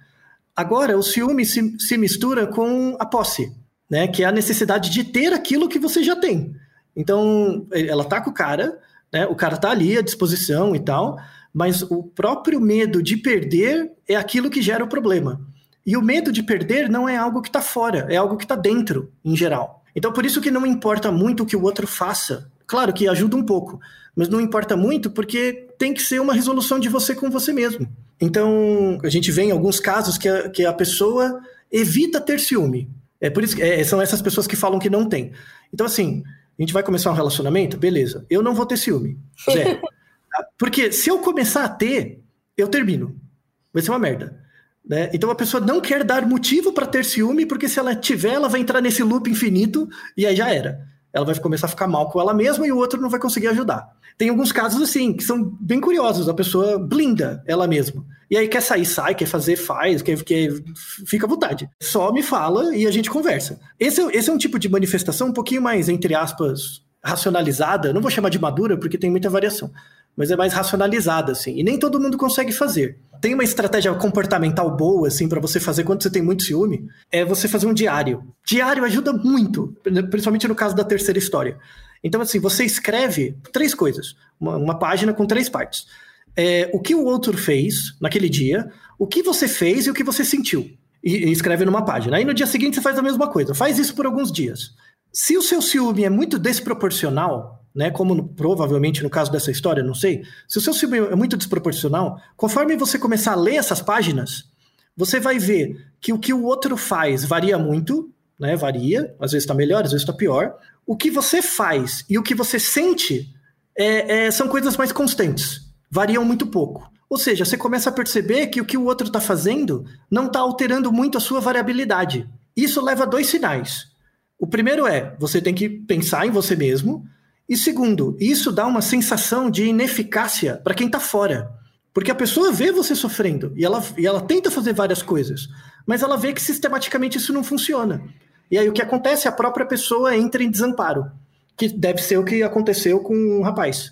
Agora, o ciúme se, se mistura com a posse. Né? Que é a necessidade de ter aquilo que você já tem. Então, ela tá com o cara, né? O cara tá ali à disposição e tal, mas o próprio medo de perder é aquilo que gera o problema. E o medo de perder não é algo que está fora, é algo que está dentro, em geral. Então, por isso que não importa muito o que o outro faça. Claro que ajuda um pouco, mas não importa muito porque tem que ser uma resolução de você com você mesmo. Então, a gente vê em alguns casos que a, que a pessoa evita ter ciúme. É por isso que é, são essas pessoas que falam que não tem. Então, assim, a gente vai começar um relacionamento? Beleza. Eu não vou ter ciúme. Zero. <laughs> Porque se eu começar a ter, eu termino. Vai ser uma merda. Né? Então a pessoa não quer dar motivo para ter ciúme, porque se ela tiver, ela vai entrar nesse loop infinito e aí já era. Ela vai começar a ficar mal com ela mesma e o outro não vai conseguir ajudar. Tem alguns casos assim, que são bem curiosos. A pessoa blinda ela mesma. E aí quer sair, sai, quer fazer, faz, quer, quer fica à vontade. Só me fala e a gente conversa. Esse, esse é um tipo de manifestação um pouquinho mais, entre aspas, racionalizada. Não vou chamar de madura, porque tem muita variação mas é mais racionalizada, assim. E nem todo mundo consegue fazer. Tem uma estratégia comportamental boa, assim, para você fazer quando você tem muito ciúme, é você fazer um diário. Diário ajuda muito, principalmente no caso da terceira história. Então, assim, você escreve três coisas, uma, uma página com três partes. É, o que o outro fez naquele dia, o que você fez e o que você sentiu. E, e escreve numa página. Aí no dia seguinte você faz a mesma coisa. Faz isso por alguns dias. Se o seu ciúme é muito desproporcional, né? Como no, provavelmente no caso dessa história, não sei. Se o seu ciúme é muito desproporcional, conforme você começar a ler essas páginas, você vai ver que o que o outro faz varia muito, né? Varia, às vezes está melhor, às vezes está pior. O que você faz e o que você sente é, é, são coisas mais constantes, variam muito pouco. Ou seja, você começa a perceber que o que o outro está fazendo não está alterando muito a sua variabilidade. Isso leva a dois sinais. O primeiro é, você tem que pensar em você mesmo e segundo, isso dá uma sensação de ineficácia para quem está fora. Porque a pessoa vê você sofrendo e ela, e ela tenta fazer várias coisas, mas ela vê que sistematicamente isso não funciona. E aí o que acontece? A própria pessoa entra em desamparo, que deve ser o que aconteceu com o um rapaz.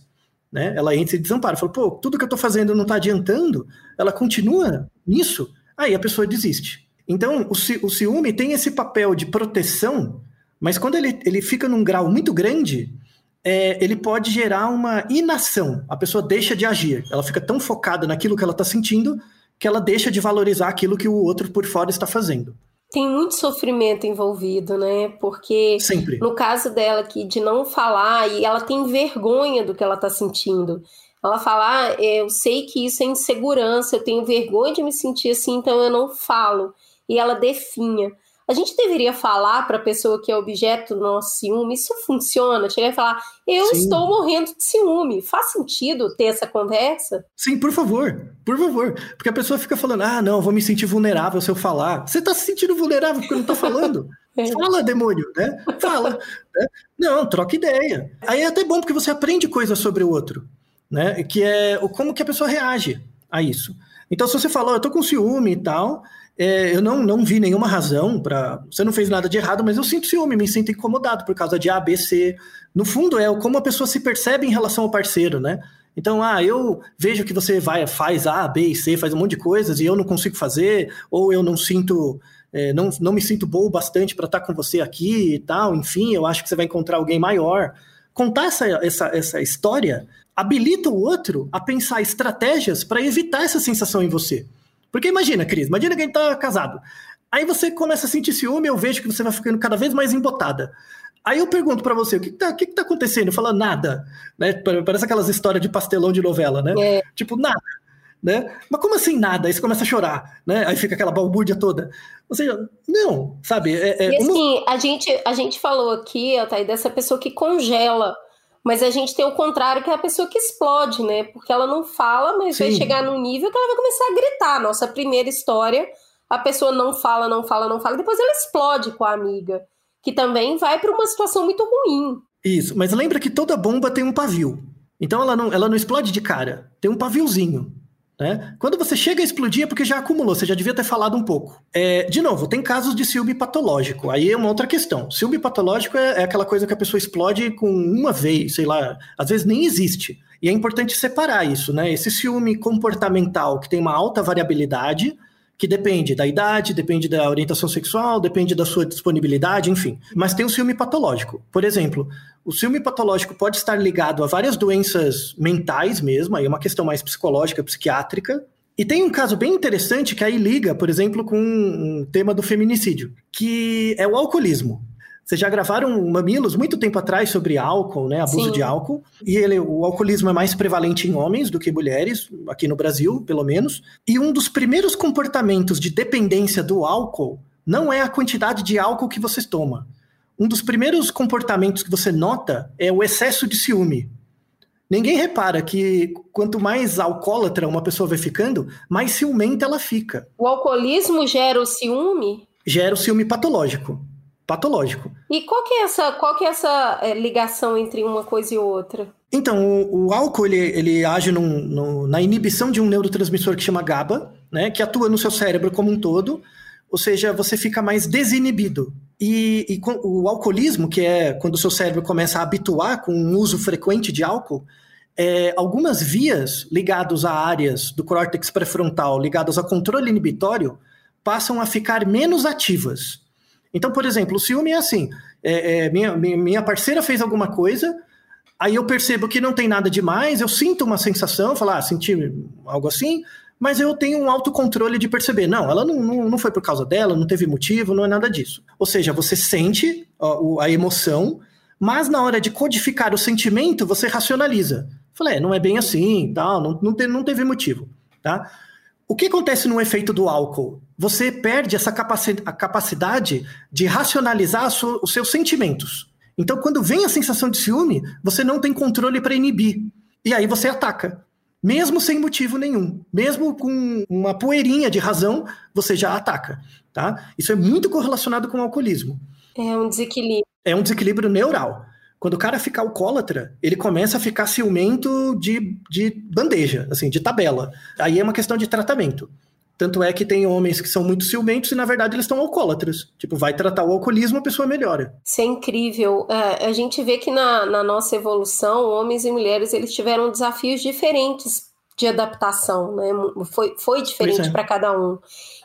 Né? Ela entra em desamparo, fala, pô, tudo que eu estou fazendo não está adiantando, ela continua nisso, aí a pessoa desiste. Então, o, ci o ciúme tem esse papel de proteção, mas quando ele, ele fica num grau muito grande, é, ele pode gerar uma inação. A pessoa deixa de agir. Ela fica tão focada naquilo que ela está sentindo que ela deixa de valorizar aquilo que o outro por fora está fazendo. Tem muito sofrimento envolvido, né? Porque Sempre. no caso dela aqui de não falar e ela tem vergonha do que ela está sentindo. Ela fala, ah, eu sei que isso é insegurança, eu tenho vergonha de me sentir assim, então eu não falo. E ela definha a gente deveria falar para a pessoa que é objeto do nosso ciúme, isso funciona? Chegar e falar, eu Sim. estou morrendo de ciúme. Faz sentido ter essa conversa? Sim, por favor, por favor. Porque a pessoa fica falando, ah, não, vou me sentir vulnerável se eu falar. Você está se sentindo vulnerável porque não está falando? <laughs> é. Fala, demônio, né? Fala. né? Não, troca ideia. Aí é até bom porque você aprende coisas sobre o outro, né? Que é como que a pessoa reage a isso. Então, se você falou, eu tô com ciúme e tal, é, eu não, não vi nenhuma razão para. Você não fez nada de errado, mas eu sinto ciúme, me sinto incomodado por causa de A, B, C. No fundo, é como a pessoa se percebe em relação ao parceiro, né? Então, ah, eu vejo que você vai, faz A, B e C, faz um monte de coisas e eu não consigo fazer, ou eu não sinto. É, não, não me sinto bom bastante para estar com você aqui e tal, enfim, eu acho que você vai encontrar alguém maior. Contar essa, essa, essa história habilita o outro a pensar estratégias para evitar essa sensação em você. Porque imagina, Cris, imagina que a gente tá casado. Aí você começa a sentir ciúme, eu vejo que você vai ficando cada vez mais embotada. Aí eu pergunto para você, o que, que, tá, o que, que tá acontecendo? Fala nada, né? Parece aquelas histórias de pastelão de novela, né? É. Tipo, nada, né? Mas como assim nada? Aí você começa a chorar, né? Aí fica aquela balbúrdia toda. Ou seja, não, sabe? É, é e assim, uma... a, gente, a gente falou aqui, Altair, dessa pessoa que congela mas a gente tem o contrário, que é a pessoa que explode, né? Porque ela não fala, mas Sim. vai chegar num nível que ela vai começar a gritar. Nossa primeira história, a pessoa não fala, não fala, não fala, depois ela explode com a amiga, que também vai para uma situação muito ruim. Isso, mas lembra que toda bomba tem um pavio. Então ela não, ela não explode de cara, tem um paviozinho. Né? Quando você chega a explodir é porque já acumulou, você já devia ter falado um pouco. É, de novo, tem casos de ciúme patológico, aí é uma outra questão. Ciúme patológico é, é, aquela coisa que a pessoa explode com uma vez, sei lá, às vezes nem existe. E é importante separar isso, né? Esse ciúme comportamental que tem uma alta variabilidade, que depende da idade, depende da orientação sexual, depende da sua disponibilidade, enfim. Mas tem o ciúme patológico. Por exemplo, o ciúme patológico pode estar ligado a várias doenças mentais mesmo, aí é uma questão mais psicológica, psiquiátrica, e tem um caso bem interessante que aí liga, por exemplo, com um tema do feminicídio, que é o alcoolismo. Vocês já gravaram Mamilos muito tempo atrás sobre álcool, né? Abuso Sim. de álcool. E ele, o alcoolismo é mais prevalente em homens do que mulheres, aqui no Brasil, pelo menos. E um dos primeiros comportamentos de dependência do álcool não é a quantidade de álcool que você toma. Um dos primeiros comportamentos que você nota é o excesso de ciúme. Ninguém repara que quanto mais alcoólatra uma pessoa vai ficando, mais ciumenta ela fica. O alcoolismo gera o ciúme? Gera o ciúme patológico. Patológico. E qual que é essa, qual que é essa é, ligação entre uma coisa e outra? Então, o, o álcool ele, ele age num, na inibição de um neurotransmissor que chama GABA, né, que atua no seu cérebro como um todo, ou seja, você fica mais desinibido. E, e o alcoolismo, que é quando o seu cérebro começa a habituar com um uso frequente de álcool, é, algumas vias ligadas a áreas do córtex pré-frontal ligadas ao controle inibitório passam a ficar menos ativas. Então, por exemplo, o ciúme é assim: é, é, minha, minha parceira fez alguma coisa, aí eu percebo que não tem nada demais, eu sinto uma sensação, falar, ah, senti algo assim, mas eu tenho um autocontrole de perceber, não, ela não, não, não foi por causa dela, não teve motivo, não é nada disso. Ou seja, você sente ó, a emoção, mas na hora de codificar o sentimento, você racionaliza. Falei, é, não é bem assim, tal, não, não, te, não teve motivo, tá? O que acontece no efeito do álcool? Você perde essa capaci a capacidade de racionalizar os seus sentimentos. Então, quando vem a sensação de ciúme, você não tem controle para inibir. E aí você ataca. Mesmo sem motivo nenhum. Mesmo com uma poeirinha de razão, você já ataca. Tá? Isso é muito correlacionado com o alcoolismo. É um desequilíbrio. É um desequilíbrio neural. Quando o cara fica alcoólatra, ele começa a ficar ciumento de, de bandeja, assim, de tabela. Aí é uma questão de tratamento. Tanto é que tem homens que são muito ciumentos e, na verdade, eles estão alcoólatras. Tipo, vai tratar o alcoolismo, a pessoa melhora. Isso é incrível. É, a gente vê que na, na nossa evolução, homens e mulheres, eles tiveram desafios diferentes de adaptação, né? Foi, foi diferente é. para cada um.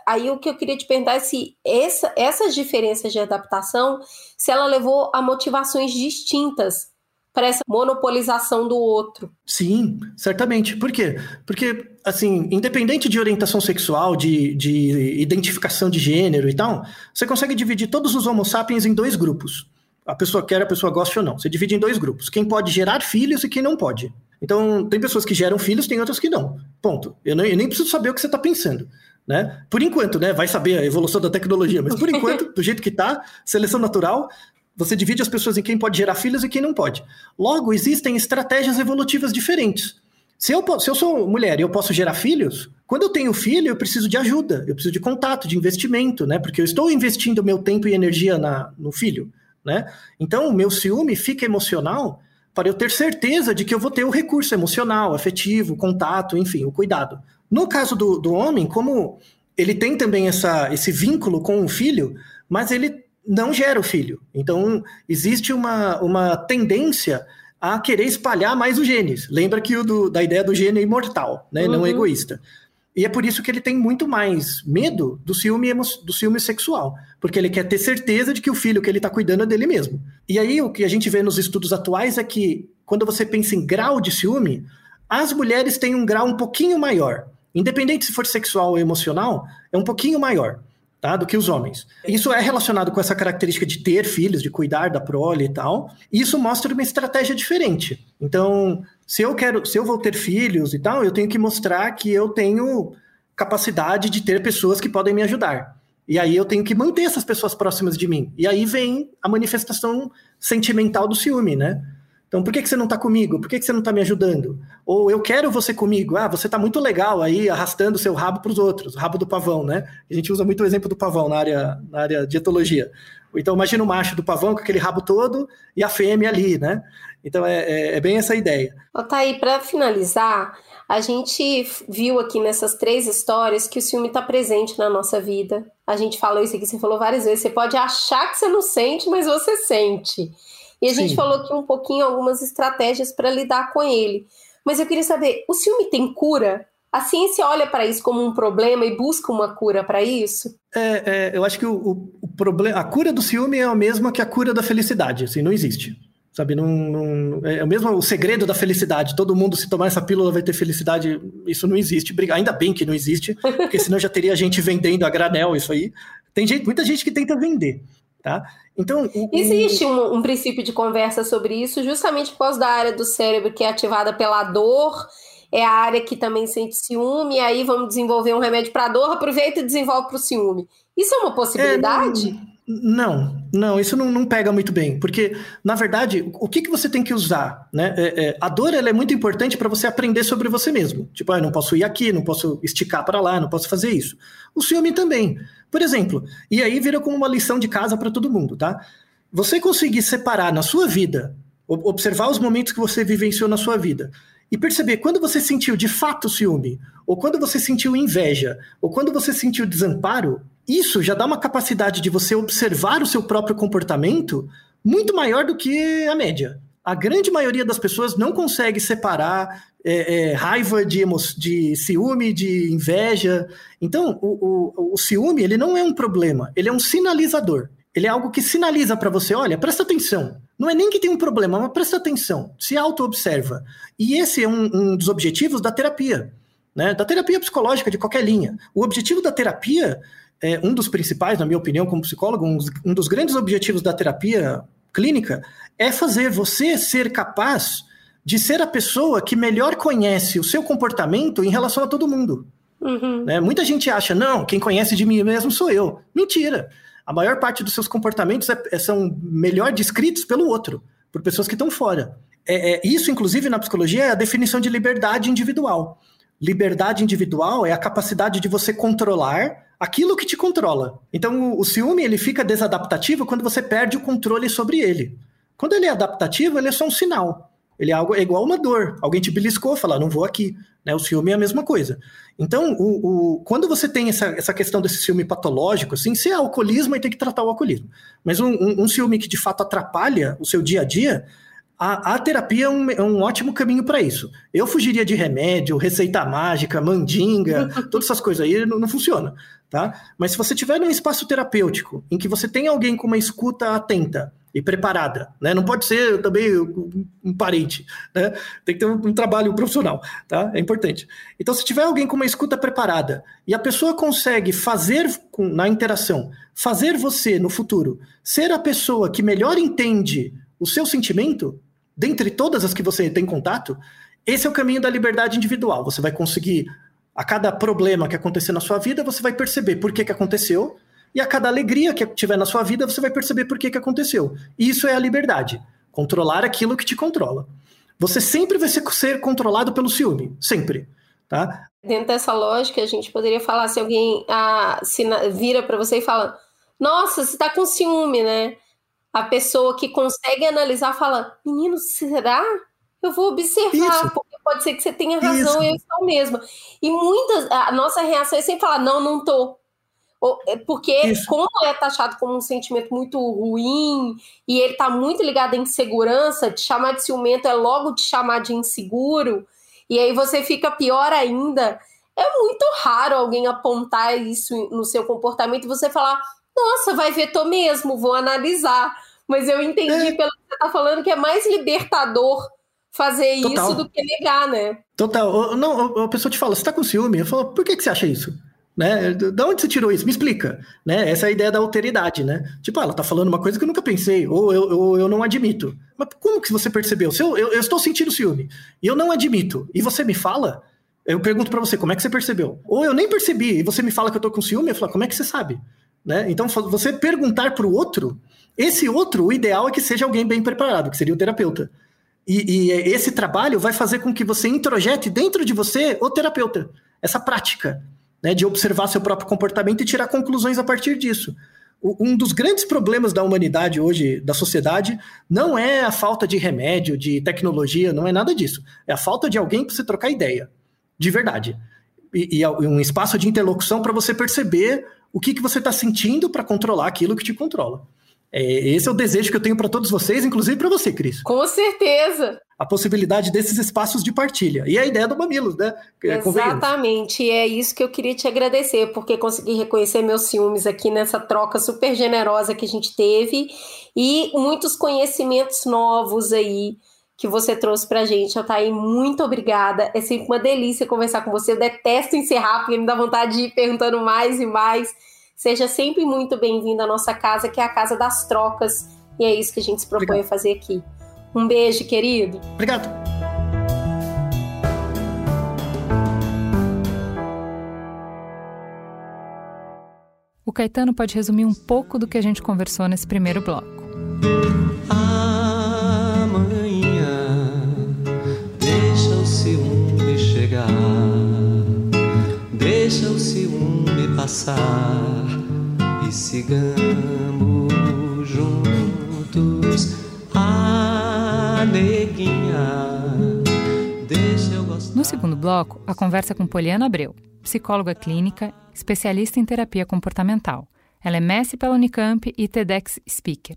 Aí o que eu queria te perguntar é se essa, essas diferenças de adaptação, se ela levou a motivações distintas para essa monopolização do outro. Sim, certamente. Por quê? Porque, assim, independente de orientação sexual, de, de identificação de gênero e tal, você consegue dividir todos os homo sapiens em dois grupos. A pessoa quer, a pessoa gosta ou não. Você divide em dois grupos. Quem pode gerar filhos e quem não pode. Então, tem pessoas que geram filhos, tem outras que não. Ponto. Eu, não, eu nem preciso saber o que você está pensando. Né? Por enquanto, né? Vai saber a evolução da tecnologia, mas por <laughs> enquanto, do jeito que está, seleção natural, você divide as pessoas em quem pode gerar filhos e quem não pode. Logo, existem estratégias evolutivas diferentes. Se eu, se eu sou mulher e eu posso gerar filhos, quando eu tenho filho, eu preciso de ajuda, eu preciso de contato, de investimento, né? Porque eu estou investindo meu tempo e energia na, no filho, né? Então, o meu ciúme fica emocional para eu ter certeza de que eu vou ter o recurso emocional, afetivo, contato, enfim, o cuidado. No caso do, do homem, como ele tem também essa, esse vínculo com o filho, mas ele não gera o filho. Então, existe uma, uma tendência a querer espalhar mais os genes. Lembra que o do, da ideia do gene é imortal, né? Uhum. não egoísta. E é por isso que ele tem muito mais medo do ciúme, do ciúme sexual, porque ele quer ter certeza de que o filho que ele está cuidando é dele mesmo. E aí o que a gente vê nos estudos atuais é que quando você pensa em grau de ciúme, as mulheres têm um grau um pouquinho maior. Independente se for sexual ou emocional, é um pouquinho maior. Tá, do que os homens. Isso é relacionado com essa característica de ter filhos, de cuidar da prole e tal. E isso mostra uma estratégia diferente. Então, se eu quero, se eu vou ter filhos e tal, eu tenho que mostrar que eu tenho capacidade de ter pessoas que podem me ajudar. E aí eu tenho que manter essas pessoas próximas de mim. E aí vem a manifestação sentimental do ciúme, né? Então, por que, que você não está comigo? Por que, que você não está me ajudando? Ou eu quero você comigo. Ah, você está muito legal aí arrastando seu rabo para os outros, o rabo do pavão, né? A gente usa muito o exemplo do pavão na área, na área de etologia. Então, imagina o macho do pavão com aquele rabo todo e a fêmea ali, né? Então, é, é, é bem essa ideia. Ô, Thaí, para finalizar, a gente viu aqui nessas três histórias que o ciúme está presente na nossa vida. A gente falou isso aqui, você falou várias vezes. Você pode achar que você não sente, mas você sente. E a Sim. gente falou aqui um pouquinho algumas estratégias para lidar com ele. Mas eu queria saber, o ciúme tem cura? A ciência olha para isso como um problema e busca uma cura para isso? É, é, eu acho que o, o, o, problema, a cura do ciúme é a mesma que a cura da felicidade, assim, não existe. Sabe, não, não, é o mesmo o segredo da felicidade. Todo mundo, se tomar essa pílula, vai ter felicidade. Isso não existe. Ainda bem que não existe, porque senão já teria gente vendendo a granel isso aí. Tem gente, muita gente que tenta vender, tá? Então, o, existe um, um princípio de conversa sobre isso, justamente por causa da área do cérebro que é ativada pela dor é a área que também sente ciúme, e aí vamos desenvolver um remédio para dor, aproveita e desenvolve para o ciúme. Isso é uma possibilidade? É, não, não, isso não, não, pega muito bem, porque, na verdade, o que, que você tem que usar? Né? É, é, a dor ela é muito importante para você aprender sobre você mesmo. Tipo, ah, não posso ir aqui, não posso esticar para lá, não posso fazer isso. O ciúme também. Por exemplo, e aí vira como uma lição de casa para todo mundo, tá? Você conseguir separar na sua vida, observar os momentos que você vivenciou na sua vida, e perceber quando você sentiu de fato ciúme, ou quando você sentiu inveja, ou quando você sentiu desamparo, isso já dá uma capacidade de você observar o seu próprio comportamento muito maior do que a média. A grande maioria das pessoas não consegue separar é, é, raiva de, de ciúme, de inveja. Então, o, o, o ciúme ele não é um problema, ele é um sinalizador. Ele é algo que sinaliza para você, olha, presta atenção. Não é nem que tem um problema, mas presta atenção, se auto-observa. E esse é um, um dos objetivos da terapia, né? da terapia psicológica de qualquer linha. O objetivo da terapia, é um dos principais, na minha opinião, como psicólogo, um, um dos grandes objetivos da terapia clínica é fazer você ser capaz de ser a pessoa que melhor conhece o seu comportamento em relação a todo mundo. Uhum. Né? Muita gente acha, não, quem conhece de mim mesmo sou eu. Mentira a maior parte dos seus comportamentos é, é, são melhor descritos pelo outro, por pessoas que estão fora. É, é, isso, inclusive, na psicologia, é a definição de liberdade individual. Liberdade individual é a capacidade de você controlar aquilo que te controla. Então, o, ciúme ele fica desadaptativo quando você perde o controle sobre ele. Quando ele é adaptativo, ele é só um sinal. Ele é algo é igual uma dor. Alguém te beliscou, fala, não vou aqui. Né? O ciúme é a mesma coisa. Então, o, o, quando você tem essa, essa questão desse ciúme patológico, assim, se é alcoolismo, aí tem que tratar o alcoolismo. Mas um, um, um ciúme que de fato atrapalha o seu dia a dia, a, a terapia é um, é um ótimo caminho para isso. Eu fugiria de remédio, receita mágica, mandinga, <laughs> todas essas coisas aí não, não funciona. Tá? Mas se você tiver um espaço terapêutico em que você tem alguém com uma escuta atenta, e preparada, né? Não pode ser também um parente, né? Tem que ter um, um, trabalho profissional, tá? É importante. Então, se tiver alguém com uma escuta preparada e a pessoa consegue fazer com, na interação, fazer você no futuro ser a pessoa que melhor entende o seu sentimento, dentre todas as que você tem contato, esse é o caminho da liberdade individual. Você vai conseguir a cada problema que acontecer na sua vida, você vai perceber por que, que aconteceu e a cada alegria que tiver na sua vida, você vai perceber por que, que aconteceu. E isso é a liberdade. Controlar aquilo que te controla. Você sempre vai ser controlado pelo ciúme. Sempre. Tá? Dentro dessa lógica, a gente poderia falar se alguém ah, se vira para você e fala: Nossa, você está com ciúme, né? A pessoa que consegue analisar fala: Menino, será? Eu vou observar, Isso. porque pode ser que você tenha razão, Isso. eu estou mesmo. E muitas, a nossa reação é sempre falar: Não, não estou é porque, Isso. como é taxado como um sentimento muito ruim e ele está muito ligado à insegurança, te chamar de ciumento é logo te chamar de inseguro, e aí você fica pior ainda. É muito raro alguém apontar isso no seu comportamento e você falar: nossa, vai ver, tô mesmo, vou analisar. Mas eu entendi, é. pelo que você está falando, que é mais libertador fazer Total. isso do que negar, né? Total. Não, a pessoa te fala, você tá com ciúme? Eu falo, por que, que você acha isso? Né? Da onde você tirou isso? Me explica. Né? Essa é a ideia da alteridade, né? Tipo, ah, ela tá falando uma coisa que eu nunca pensei, ou eu, eu, eu não admito. Mas como que você percebeu? Se eu, eu, eu estou sentindo ciúme e eu não admito, e você me fala, eu pergunto para você, como é que você percebeu? Ou eu nem percebi, e você me fala que eu tô com ciúme, eu falo, como é que você sabe? Né? Então, você perguntar para o outro, esse outro, o ideal é que seja alguém bem preparado, que seria o terapeuta. E, e esse trabalho vai fazer com que você introjete dentro de você o terapeuta, essa prática né, de observar seu próprio comportamento e tirar conclusões a partir disso. um dos grandes problemas da humanidade hoje, da sociedade, não é a falta de remédio, de tecnologia, não é nada disso. É a falta de alguém para você trocar ideia, de verdade. E, e um espaço de interlocução para você perceber o que, que você está sentindo para controlar aquilo que te controla. É, esse é o desejo que eu tenho para todos vocês, inclusive para você, Cris. Com certeza. A possibilidade desses espaços de partilha. E a ideia do Mamilos, né? É, Exatamente. E é isso que eu queria te agradecer, porque consegui reconhecer meus ciúmes aqui nessa troca super generosa que a gente teve e muitos conhecimentos novos aí que você trouxe pra gente. Altair, muito obrigada. É sempre uma delícia conversar com você. Eu detesto encerrar, porque me dá vontade de ir perguntando mais e mais. Seja sempre muito bem-vindo à nossa casa, que é a casa das trocas. E é isso que a gente se propõe Obrigado. a fazer aqui. Um beijo, querido. Obrigado. O Caetano pode resumir um pouco do que a gente conversou nesse primeiro bloco. Amanhã, deixa o ciúme chegar, deixa o ciúme passar sigamos juntos. Ah, neguinha. No segundo bloco, a conversa com Poliana Abreu, psicóloga clínica, especialista em terapia comportamental. Ela é mestre pela Unicamp e TEDx Speaker.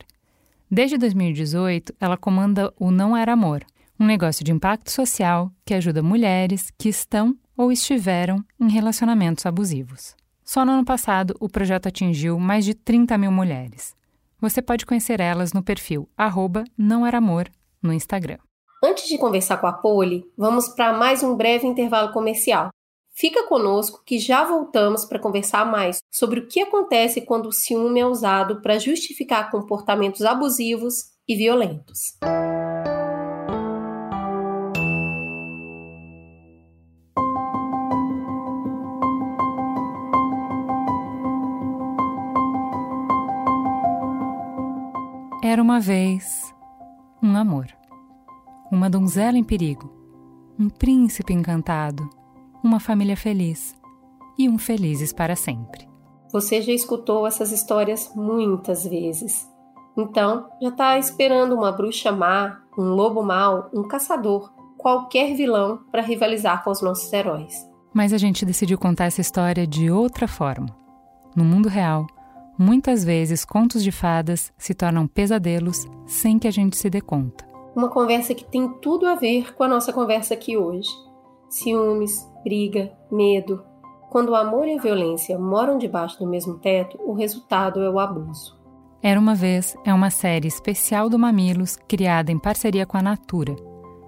Desde 2018, ela comanda o Não Era Amor, um negócio de impacto social que ajuda mulheres que estão ou estiveram em relacionamentos abusivos. Só no ano passado, o projeto atingiu mais de 30 mil mulheres. Você pode conhecer elas no perfil arroba não era amor no Instagram. Antes de conversar com a Poli, vamos para mais um breve intervalo comercial. Fica conosco que já voltamos para conversar mais sobre o que acontece quando o ciúme é usado para justificar comportamentos abusivos e violentos. Era uma vez um amor, uma donzela em perigo, um príncipe encantado, uma família feliz e um felizes para sempre. Você já escutou essas histórias muitas vezes. Então, já está esperando uma bruxa má, um lobo mau, um caçador, qualquer vilão para rivalizar com os nossos heróis. Mas a gente decidiu contar essa história de outra forma. No mundo real, Muitas vezes, contos de fadas se tornam pesadelos sem que a gente se dê conta. Uma conversa que tem tudo a ver com a nossa conversa aqui hoje. Ciúmes, briga, medo. Quando o amor e a violência moram debaixo do mesmo teto, o resultado é o abuso. Era uma vez é uma série especial do Mamilos criada em parceria com a Natura.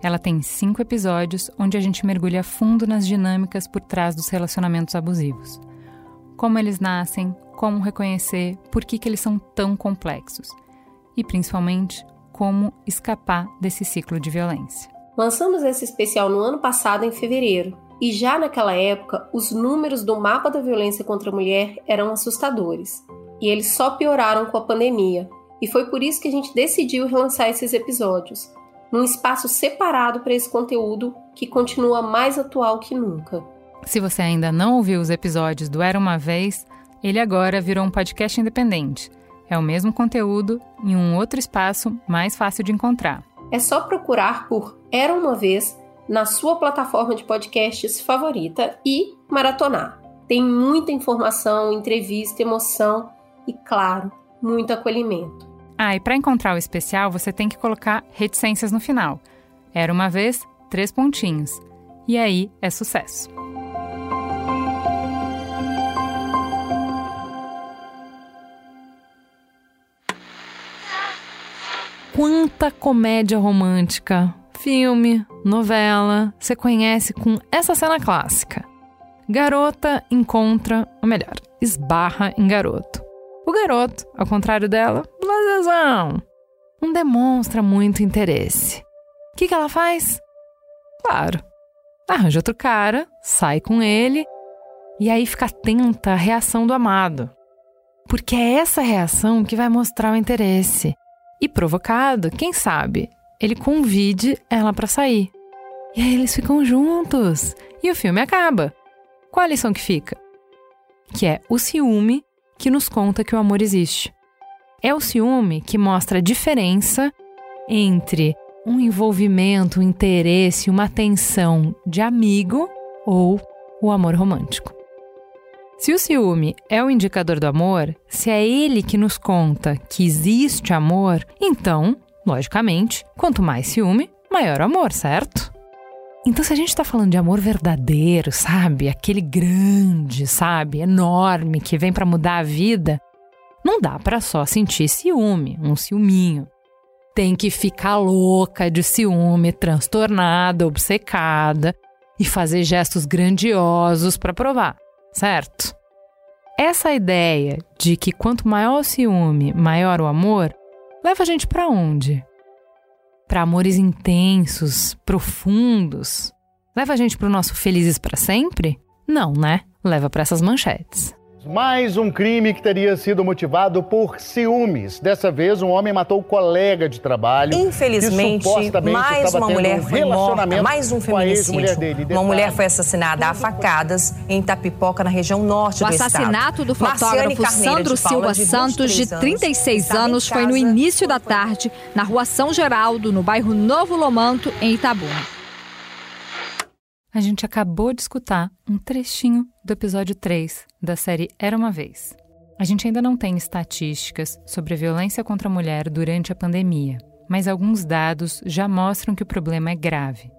Ela tem cinco episódios onde a gente mergulha fundo nas dinâmicas por trás dos relacionamentos abusivos. Como eles nascem, como reconhecer por que, que eles são tão complexos e, principalmente, como escapar desse ciclo de violência. Lançamos esse especial no ano passado, em fevereiro, e já naquela época os números do mapa da violência contra a mulher eram assustadores. E eles só pioraram com a pandemia, e foi por isso que a gente decidiu relançar esses episódios, num espaço separado para esse conteúdo que continua mais atual que nunca. Se você ainda não ouviu os episódios do Era uma Vez, ele agora virou um podcast independente. É o mesmo conteúdo em um outro espaço mais fácil de encontrar. É só procurar por Era uma Vez na sua plataforma de podcasts favorita e maratonar. Tem muita informação, entrevista, emoção e, claro, muito acolhimento. Ah, e para encontrar o especial, você tem que colocar reticências no final. Era uma vez, três pontinhos. E aí é sucesso. Quanta comédia romântica, filme, novela você conhece com essa cena clássica. Garota encontra, ou melhor, esbarra em garoto. O garoto, ao contrário dela, blasezão, não demonstra muito interesse. O que, que ela faz? Claro, arranja outro cara, sai com ele e aí fica atenta à reação do amado. Porque é essa reação que vai mostrar o interesse. E provocado, quem sabe, ele convide ela para sair. E aí eles ficam juntos e o filme acaba. Qual a lição que fica? Que é o ciúme que nos conta que o amor existe. É o ciúme que mostra a diferença entre um envolvimento, um interesse, uma atenção de amigo ou o amor romântico. Se o ciúme é o indicador do amor, se é ele que nos conta que existe amor, então, logicamente, quanto mais ciúme, maior amor, certo? Então, se a gente está falando de amor verdadeiro, sabe? Aquele grande, sabe? Enorme, que vem para mudar a vida, não dá para só sentir ciúme, um ciúminho. Tem que ficar louca de ciúme, transtornada, obcecada e fazer gestos grandiosos para provar certo? Essa ideia de que quanto maior o ciúme, maior o amor, leva a gente para onde? Para amores intensos, profundos? Leva a gente para o nosso felizes para sempre? Não, né? Leva para essas manchetes. Mais um crime que teria sido motivado por ciúmes. Dessa vez, um homem matou o colega de trabalho. Infelizmente, mais uma mulher um foi morta, mais um feminicídio. Dele. Uma mulher foi assassinada a facadas em Itapipoca, na região norte o do estado. O assassinato do fotógrafo Sandro Silva de Santos, de 36 anos, anos foi no início da tarde, na rua São Geraldo, no bairro Novo Lomanto, em Itabuna. A gente acabou de escutar um trechinho do episódio 3 da série Era uma Vez. A gente ainda não tem estatísticas sobre a violência contra a mulher durante a pandemia, mas alguns dados já mostram que o problema é grave.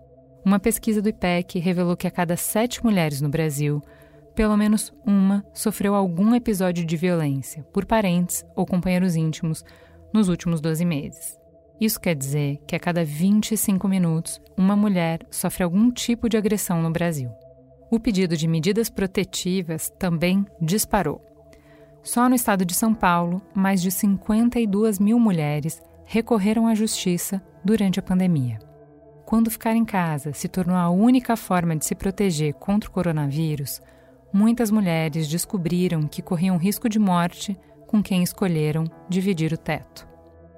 Uma pesquisa do IPEC revelou que a cada sete mulheres no Brasil, pelo menos uma sofreu algum episódio de violência por parentes ou companheiros íntimos nos últimos 12 meses. Isso quer dizer que a cada 25 minutos, uma mulher sofre algum tipo de agressão no Brasil. O pedido de medidas protetivas também disparou. Só no estado de São Paulo, mais de 52 mil mulheres recorreram à justiça durante a pandemia. Quando ficar em casa se tornou a única forma de se proteger contra o coronavírus, muitas mulheres descobriram que corriam risco de morte com quem escolheram dividir o teto.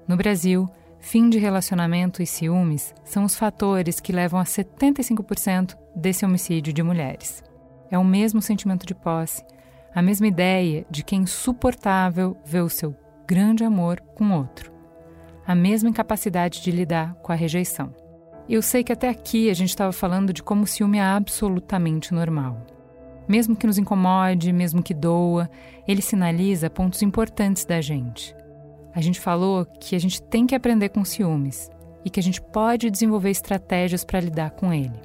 No Brasil, Fim de relacionamento e ciúmes são os fatores que levam a 75% desse homicídio de mulheres. É o mesmo sentimento de posse, a mesma ideia de que é insuportável ver o seu grande amor com outro, a mesma incapacidade de lidar com a rejeição. Eu sei que até aqui a gente estava falando de como o ciúme é absolutamente normal. Mesmo que nos incomode, mesmo que doa, ele sinaliza pontos importantes da gente a gente falou que a gente tem que aprender com ciúmes e que a gente pode desenvolver estratégias para lidar com ele.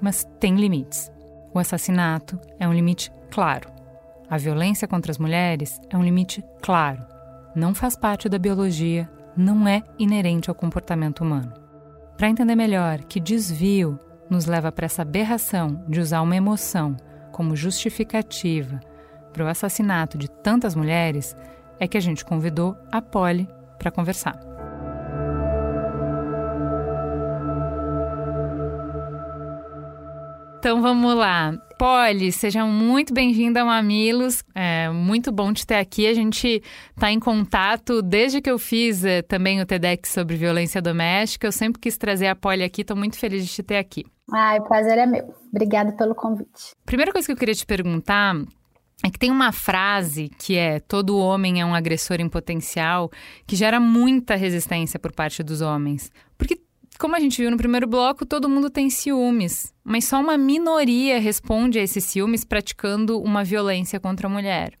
Mas tem limites. O assassinato é um limite claro. A violência contra as mulheres é um limite claro. Não faz parte da biologia, não é inerente ao comportamento humano. Para entender melhor que desvio nos leva para essa aberração de usar uma emoção como justificativa para o assassinato de tantas mulheres, é que a gente convidou a Polly para conversar. Então vamos lá. Polly, seja muito bem-vinda ao Mamilos. É muito bom te ter aqui. A gente está em contato desde que eu fiz é, também o TEDx sobre violência doméstica. Eu sempre quis trazer a Polly aqui, estou muito feliz de te ter aqui. Ah, o prazer é meu. Obrigada pelo convite. Primeira coisa que eu queria te perguntar é que tem uma frase que é todo homem é um agressor em potencial que gera muita resistência por parte dos homens. Porque, como a gente viu no primeiro bloco, todo mundo tem ciúmes, mas só uma minoria responde a esses ciúmes praticando uma violência contra a mulher.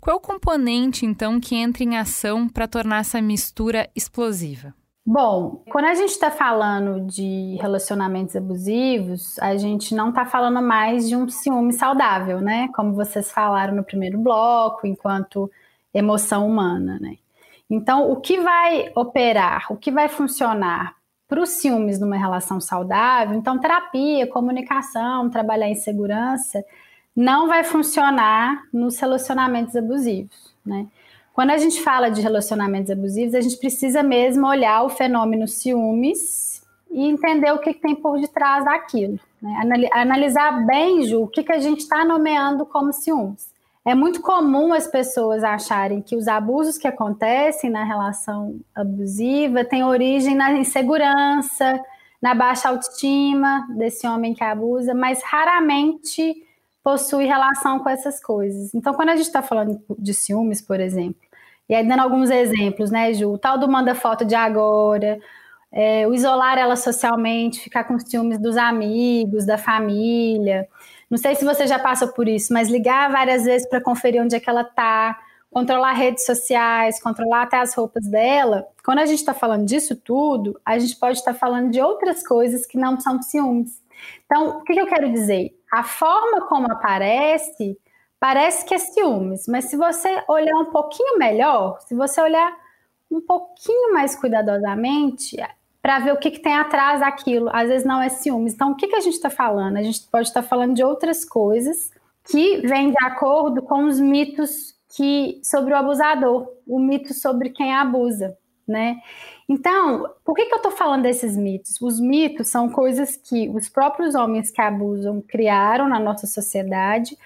Qual é o componente, então, que entra em ação para tornar essa mistura explosiva? Bom, quando a gente está falando de relacionamentos abusivos, a gente não está falando mais de um ciúme saudável, né? Como vocês falaram no primeiro bloco, enquanto emoção humana, né? Então, o que vai operar, o que vai funcionar para os ciúmes numa relação saudável, então terapia, comunicação, trabalhar em segurança, não vai funcionar nos relacionamentos abusivos, né? Quando a gente fala de relacionamentos abusivos, a gente precisa mesmo olhar o fenômeno ciúmes e entender o que, que tem por detrás daquilo. Né? Analisar bem, Ju, o que, que a gente está nomeando como ciúmes. É muito comum as pessoas acharem que os abusos que acontecem na relação abusiva têm origem na insegurança, na baixa autoestima desse homem que abusa, mas raramente possui relação com essas coisas. Então, quando a gente está falando de ciúmes, por exemplo, e aí, dando alguns exemplos, né, Ju? O tal do manda foto de agora, é, o isolar ela socialmente, ficar com ciúmes dos amigos, da família, Não sei se você já passou por isso, mas ligar várias vezes para conferir onde é que ela está, controlar redes sociais, controlar até as roupas dela. Quando a gente está falando disso tudo, a gente pode estar tá falando de outras coisas que não são ciúmes. Então, o que, que eu quero dizer? A forma como aparece parece que é ciúmes, mas se você olhar um pouquinho melhor, se você olhar um pouquinho mais cuidadosamente, para ver o que, que, tem atrás daquilo. Às vezes não é ciúmes. Então, o que, que a gente está falando? A gente pode estar tá falando de outras coisas que vêm de acordo com os mitos que sobre o abusador, o mito sobre quem abusa, né? Então, por que, que eu estou falando desses mitos? Os mitos são coisas que os próprios homens que abusam criaram na nossa sociedade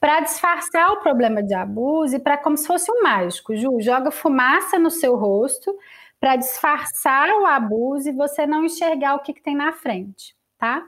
para disfarçar o problema de abuso e para como se fosse um mágico. Ju, joga fumaça no seu rosto para disfarçar o abuso e você não enxergar o que, que tem na frente, tá?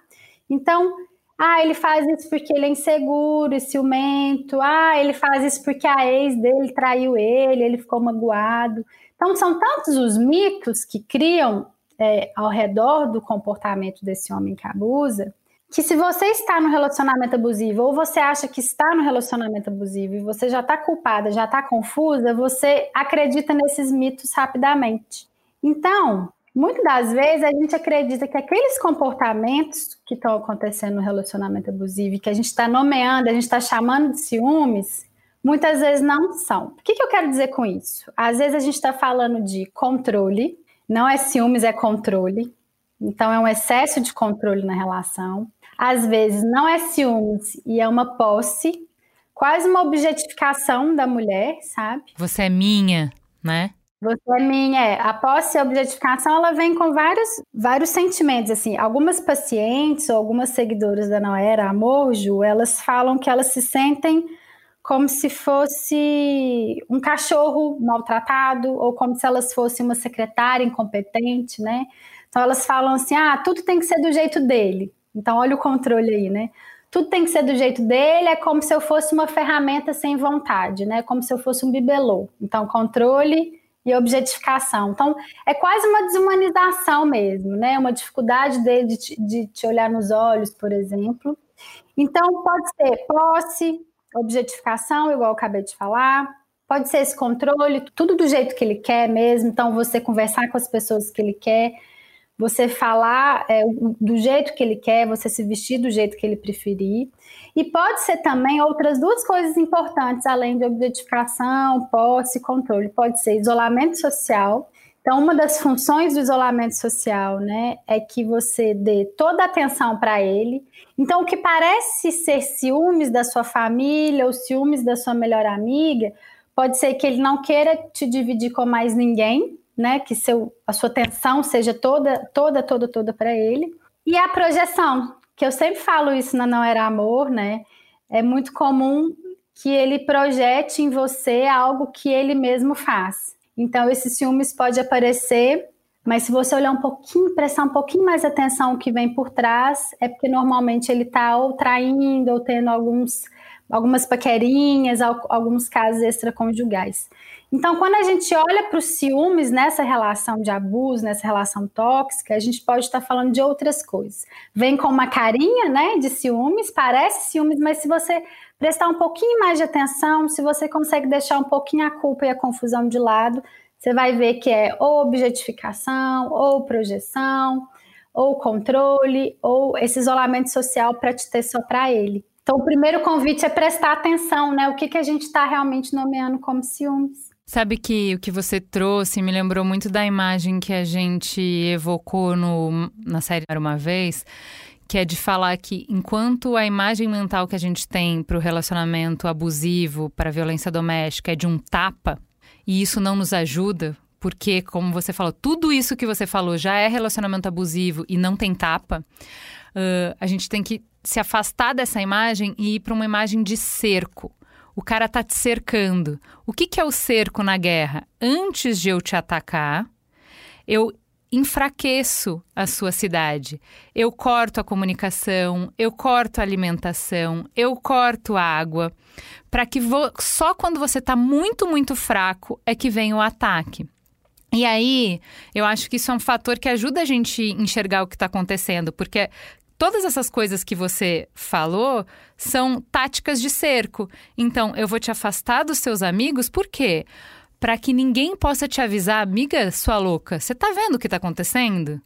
Então, ah, ele faz isso porque ele é inseguro e ciumento. Ah, ele faz isso porque a ex dele traiu ele, ele ficou magoado. Então, são tantos os mitos que criam é, ao redor do comportamento desse homem que abusa, que se você está no relacionamento abusivo ou você acha que está no relacionamento abusivo e você já está culpada, já está confusa, você acredita nesses mitos rapidamente. Então, muitas das vezes a gente acredita que aqueles comportamentos que estão acontecendo no relacionamento abusivo, que a gente está nomeando, a gente está chamando de ciúmes, muitas vezes não são. O que, que eu quero dizer com isso? Às vezes a gente está falando de controle, não é ciúmes, é controle. Então, é um excesso de controle na relação às vezes não é ciúmes e é uma posse, quase uma objetificação da mulher, sabe? Você é minha, né? Você é minha, é. A posse e a objetificação, ela vem com vários, vários sentimentos, assim. Algumas pacientes ou algumas seguidoras da Noera Amor, Ju, elas falam que elas se sentem como se fosse um cachorro maltratado ou como se elas fossem uma secretária incompetente, né? Então elas falam assim: "Ah, tudo tem que ser do jeito dele". Então, olha o controle aí, né? Tudo tem que ser do jeito dele, é como se eu fosse uma ferramenta sem vontade, né? Como se eu fosse um bibelô. Então, controle e objetificação. Então, é quase uma desumanização mesmo, né? Uma dificuldade dele de te, de te olhar nos olhos, por exemplo. Então, pode ser posse, objetificação, igual eu acabei de falar. Pode ser esse controle, tudo do jeito que ele quer mesmo. Então, você conversar com as pessoas que ele quer você falar é, do jeito que ele quer, você se vestir do jeito que ele preferir. E pode ser também outras duas coisas importantes, além de objetificação, posse e controle. Pode ser isolamento social. Então, uma das funções do isolamento social, né, é que você dê toda a atenção para ele. Então, o que parece ser ciúmes da sua família ou ciúmes da sua melhor amiga, pode ser que ele não queira te dividir com mais ninguém, né? Que seu, a sua atenção seja toda, toda, toda, toda para ele. E a projeção, que eu sempre falo isso na Não Era Amor, né? É muito comum que ele projete em você algo que ele mesmo faz. Então, esses ciúmes pode aparecer, mas se você olhar um pouquinho, prestar um pouquinho mais atenção o que vem por trás, é porque normalmente ele está ou traindo ou tendo alguns, algumas paquerinhas, alguns casos extraconjugais. Então, quando a gente olha para os ciúmes nessa relação de abuso, nessa relação tóxica, a gente pode estar falando de outras coisas. Vem com uma carinha, né, de ciúmes, parece ciúmes, mas se você prestar um pouquinho mais de atenção, se você consegue deixar um pouquinho a culpa e a confusão de lado, você vai ver que é ou objetificação, ou projeção, ou controle, ou esse isolamento social para te ter só para ele. Então, o primeiro convite é prestar atenção, né? O que, que a gente está realmente nomeando como ciúmes. Sabe que o que você trouxe me lembrou muito da imagem que a gente evocou no, na série Uma Vez, que é de falar que enquanto a imagem mental que a gente tem para o relacionamento abusivo, para a violência doméstica, é de um tapa, e isso não nos ajuda, porque, como você falou, tudo isso que você falou já é relacionamento abusivo e não tem tapa, uh, a gente tem que se afastar dessa imagem e ir para uma imagem de cerco. O cara tá te cercando. O que, que é o cerco na guerra? Antes de eu te atacar, eu enfraqueço a sua cidade. Eu corto a comunicação, eu corto a alimentação, eu corto a água, para que só quando você está muito, muito fraco é que vem o ataque. E aí, eu acho que isso é um fator que ajuda a gente enxergar o que está acontecendo, porque todas essas coisas que você falou são táticas de cerco. Então, eu vou te afastar dos seus amigos, por quê? Para que ninguém possa te avisar, amiga, sua louca, você tá vendo o que tá acontecendo?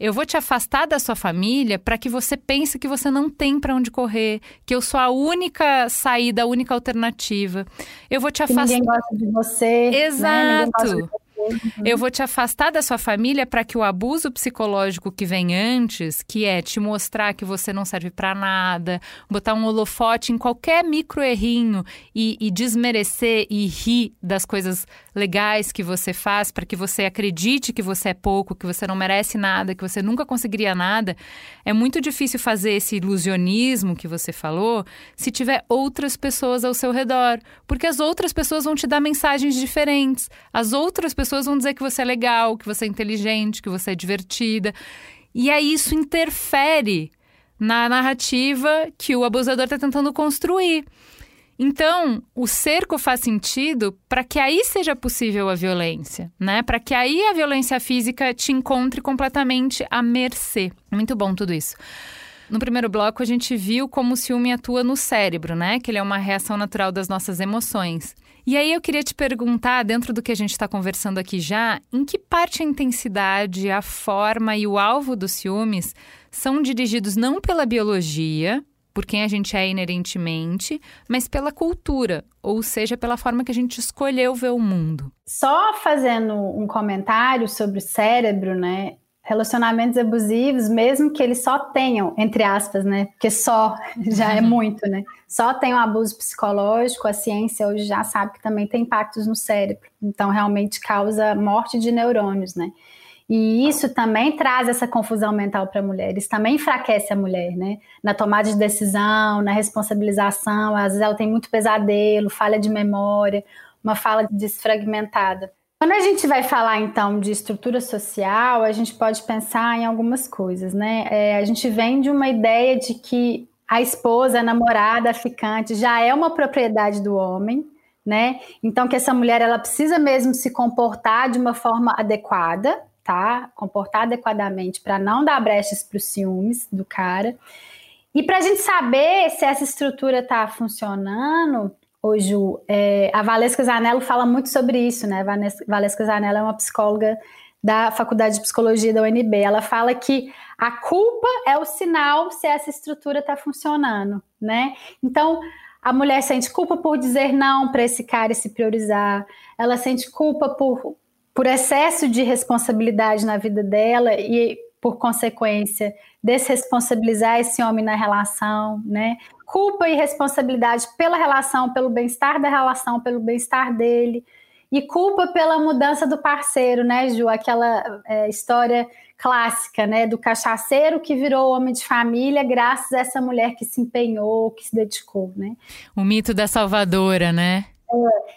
Eu vou te afastar da sua família para que você pense que você não tem para onde correr, que eu sou a única saída, a única alternativa. Eu vou te afastar. Ninguém gosta de você. Né? Exato. Né? Uhum. Eu vou te afastar da sua família para que o abuso psicológico que vem antes, que é te mostrar que você não serve para nada, botar um holofote em qualquer micro errinho e, e desmerecer e rir das coisas legais que você faz para que você acredite que você é pouco, que você não merece nada, que você nunca conseguiria nada, é muito difícil fazer esse ilusionismo que você falou se tiver outras pessoas ao seu redor, porque as outras pessoas vão te dar mensagens diferentes. As outras pessoas vão dizer que você é legal, que você é inteligente, que você é divertida. E aí isso interfere na narrativa que o abusador está tentando construir. Então, o cerco faz sentido para que aí seja possível a violência, né? Para que aí a violência física te encontre completamente à mercê. Muito bom tudo isso. No primeiro bloco, a gente viu como o ciúme atua no cérebro, né? Que ele é uma reação natural das nossas emoções. E aí eu queria te perguntar, dentro do que a gente está conversando aqui já, em que parte a intensidade, a forma e o alvo dos ciúmes são dirigidos não pela biologia, por quem a gente é inerentemente, mas pela cultura, ou seja, pela forma que a gente escolheu ver o mundo. Só fazendo um comentário sobre o cérebro, né? Relacionamentos abusivos, mesmo que eles só tenham, entre aspas, né? Porque só <laughs> já é muito, né? Só tem um abuso psicológico, a ciência hoje já sabe que também tem impactos no cérebro. Então, realmente causa morte de neurônios, né? E isso também traz essa confusão mental para a mulher, isso também enfraquece a mulher, né? Na tomada de decisão, na responsabilização, às vezes ela tem muito pesadelo, falha de memória, uma fala desfragmentada. Quando a gente vai falar então de estrutura social, a gente pode pensar em algumas coisas, né? É, a gente vem de uma ideia de que a esposa, a namorada, a ficante já é uma propriedade do homem, né? Então que essa mulher ela precisa mesmo se comportar de uma forma adequada, tá? Comportar adequadamente para não dar brechas para os ciúmes do cara. E para a gente saber se essa estrutura está funcionando, hoje é, a Valesca Zanello fala muito sobre isso, né? Valesca Zanello é uma psicóloga da Faculdade de Psicologia da UNB. Ela fala que a culpa é o sinal se essa estrutura está funcionando, né? Então, a mulher sente culpa por dizer não para esse cara e se priorizar. Ela sente culpa por por excesso de responsabilidade na vida dela e, por consequência, desresponsabilizar esse homem na relação, né? Culpa e responsabilidade pela relação, pelo bem-estar da relação, pelo bem-estar dele. E culpa pela mudança do parceiro, né, Ju? Aquela é, história clássica, né, do cachaceiro que virou homem de família graças a essa mulher que se empenhou, que se dedicou, né? O mito da salvadora, né?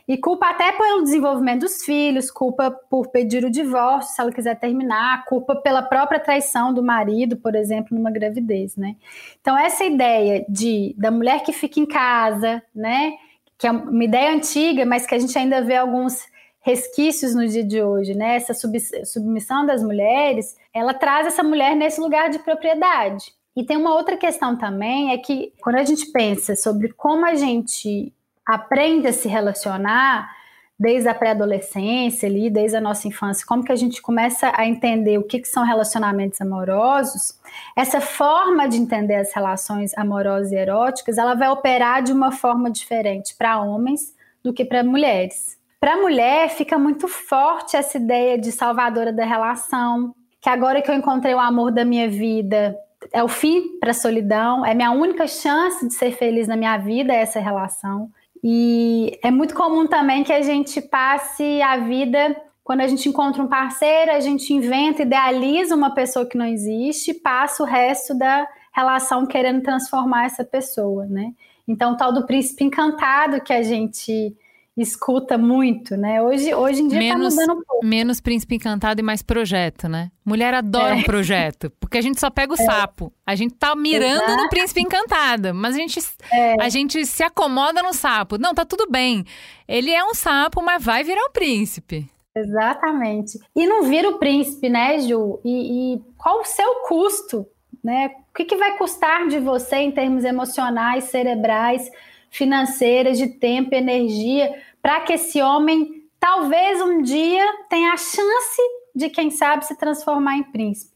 E culpa até pelo desenvolvimento dos filhos, culpa por pedir o divórcio se ela quiser terminar, culpa pela própria traição do marido, por exemplo, numa gravidez, né? Então essa ideia de da mulher que fica em casa, né, que é uma ideia antiga, mas que a gente ainda vê alguns resquícios no dia de hoje, né? Essa submissão das mulheres, ela traz essa mulher nesse lugar de propriedade. E tem uma outra questão também, é que quando a gente pensa sobre como a gente aprende a se relacionar desde a pré-adolescência ali, desde a nossa infância, como que a gente começa a entender o que, que são relacionamentos amorosos, essa forma de entender as relações amorosas e eróticas, ela vai operar de uma forma diferente para homens do que para mulheres. Para mulher fica muito forte essa ideia de salvadora da relação, que agora que eu encontrei o amor da minha vida, é o fim para a solidão, é minha única chance de ser feliz na minha vida essa relação. E é muito comum também que a gente passe a vida, quando a gente encontra um parceiro, a gente inventa, idealiza uma pessoa que não existe, passa o resto da relação querendo transformar essa pessoa, né? Então, o tal do príncipe encantado que a gente escuta muito, né? Hoje, hoje em dia tá menos, tá mudando um pouco. Menos príncipe encantado e mais projeto, né? Mulher adora é. um projeto, porque a gente só pega o é. sapo. A gente tá mirando Exato. no príncipe encantado, mas a gente, é. a gente se acomoda no sapo. Não, tá tudo bem. Ele é um sapo, mas vai virar um príncipe. Exatamente. E não vira o príncipe, né, Ju? E, e qual o seu custo né? O que, que vai custar de você em termos emocionais, cerebrais, financeiras, de tempo, energia, para que esse homem talvez um dia tenha a chance de, quem sabe, se transformar em príncipe.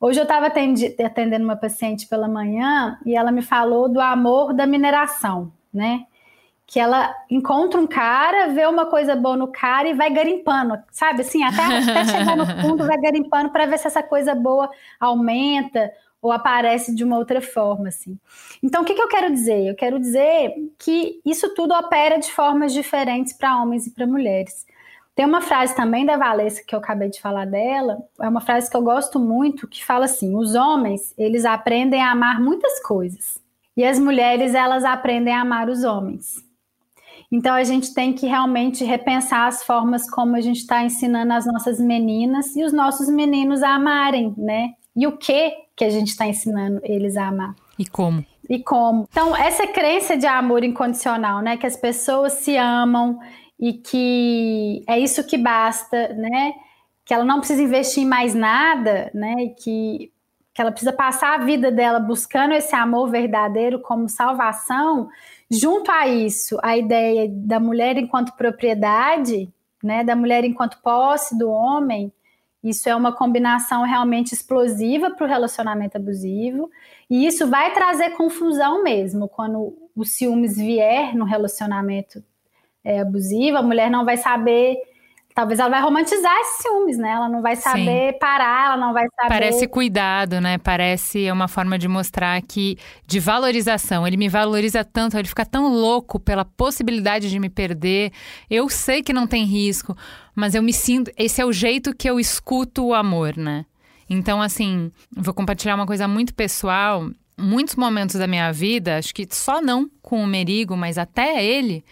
Hoje eu estava atendendo uma paciente pela manhã e ela me falou do amor da mineração, né? Que ela encontra um cara, vê uma coisa boa no cara e vai garimpando, sabe? Assim, até, até chegar no fundo, vai garimpando para ver se essa coisa boa aumenta ou aparece de uma outra forma, assim. Então, o que, que eu quero dizer? Eu quero dizer que isso tudo opera de formas diferentes para homens e para mulheres. Tem uma frase também da Valessa que eu acabei de falar dela, é uma frase que eu gosto muito, que fala assim: os homens, eles aprendem a amar muitas coisas, e as mulheres, elas aprendem a amar os homens. Então a gente tem que realmente repensar as formas como a gente está ensinando as nossas meninas e os nossos meninos a amarem, né? E o que que a gente está ensinando eles a amar. E como? E como. Então, essa crença de amor incondicional, né? Que as pessoas se amam e que é isso que basta, né? Que ela não precisa investir em mais nada, né? E que, que ela precisa passar a vida dela buscando esse amor verdadeiro como salvação. Junto a isso, a ideia da mulher enquanto propriedade, né? Da mulher enquanto posse do homem. Isso é uma combinação realmente explosiva para o relacionamento abusivo. E isso vai trazer confusão mesmo quando o ciúmes vier no relacionamento é, abusiva, a mulher não vai saber. Talvez ela vai romantizar esses ciúmes, né? Ela não vai saber Sim. parar, ela não vai saber. Parece cuidado, né? Parece uma forma de mostrar que. de valorização. Ele me valoriza tanto, ele fica tão louco pela possibilidade de me perder. Eu sei que não tem risco, mas eu me sinto. Esse é o jeito que eu escuto o amor, né? Então, assim, vou compartilhar uma coisa muito pessoal. Muitos momentos da minha vida, acho que só não com o Merigo, mas até ele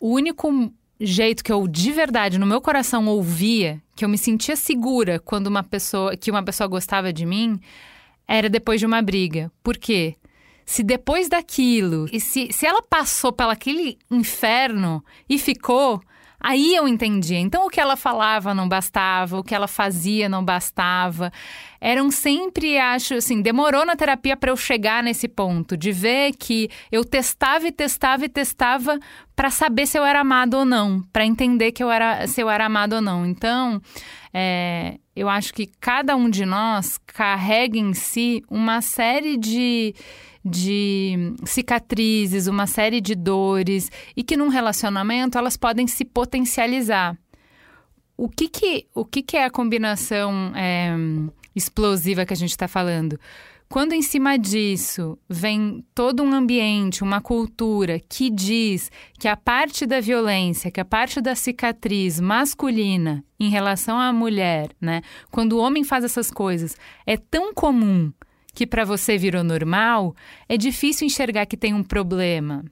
o único jeito que eu de verdade no meu coração ouvia, que eu me sentia segura quando uma pessoa, que uma pessoa gostava de mim, era depois de uma briga. Por quê? Se depois daquilo, e se, se ela passou pelo aquele inferno e ficou, Aí eu entendia. Então, o que ela falava não bastava, o que ela fazia não bastava. Eram sempre, acho assim, demorou na terapia para eu chegar nesse ponto, de ver que eu testava e testava e testava para saber se eu era amado ou não, para entender que eu era, se eu era amado ou não. Então, é, eu acho que cada um de nós carrega em si uma série de de cicatrizes, uma série de dores e que num relacionamento elas podem se potencializar. O que que, o que, que é a combinação é, explosiva que a gente está falando? Quando em cima disso vem todo um ambiente, uma cultura que diz que a parte da violência, que a parte da cicatriz masculina em relação à mulher, né? Quando o homem faz essas coisas, é tão comum que para você virou normal, é difícil enxergar que tem um problema.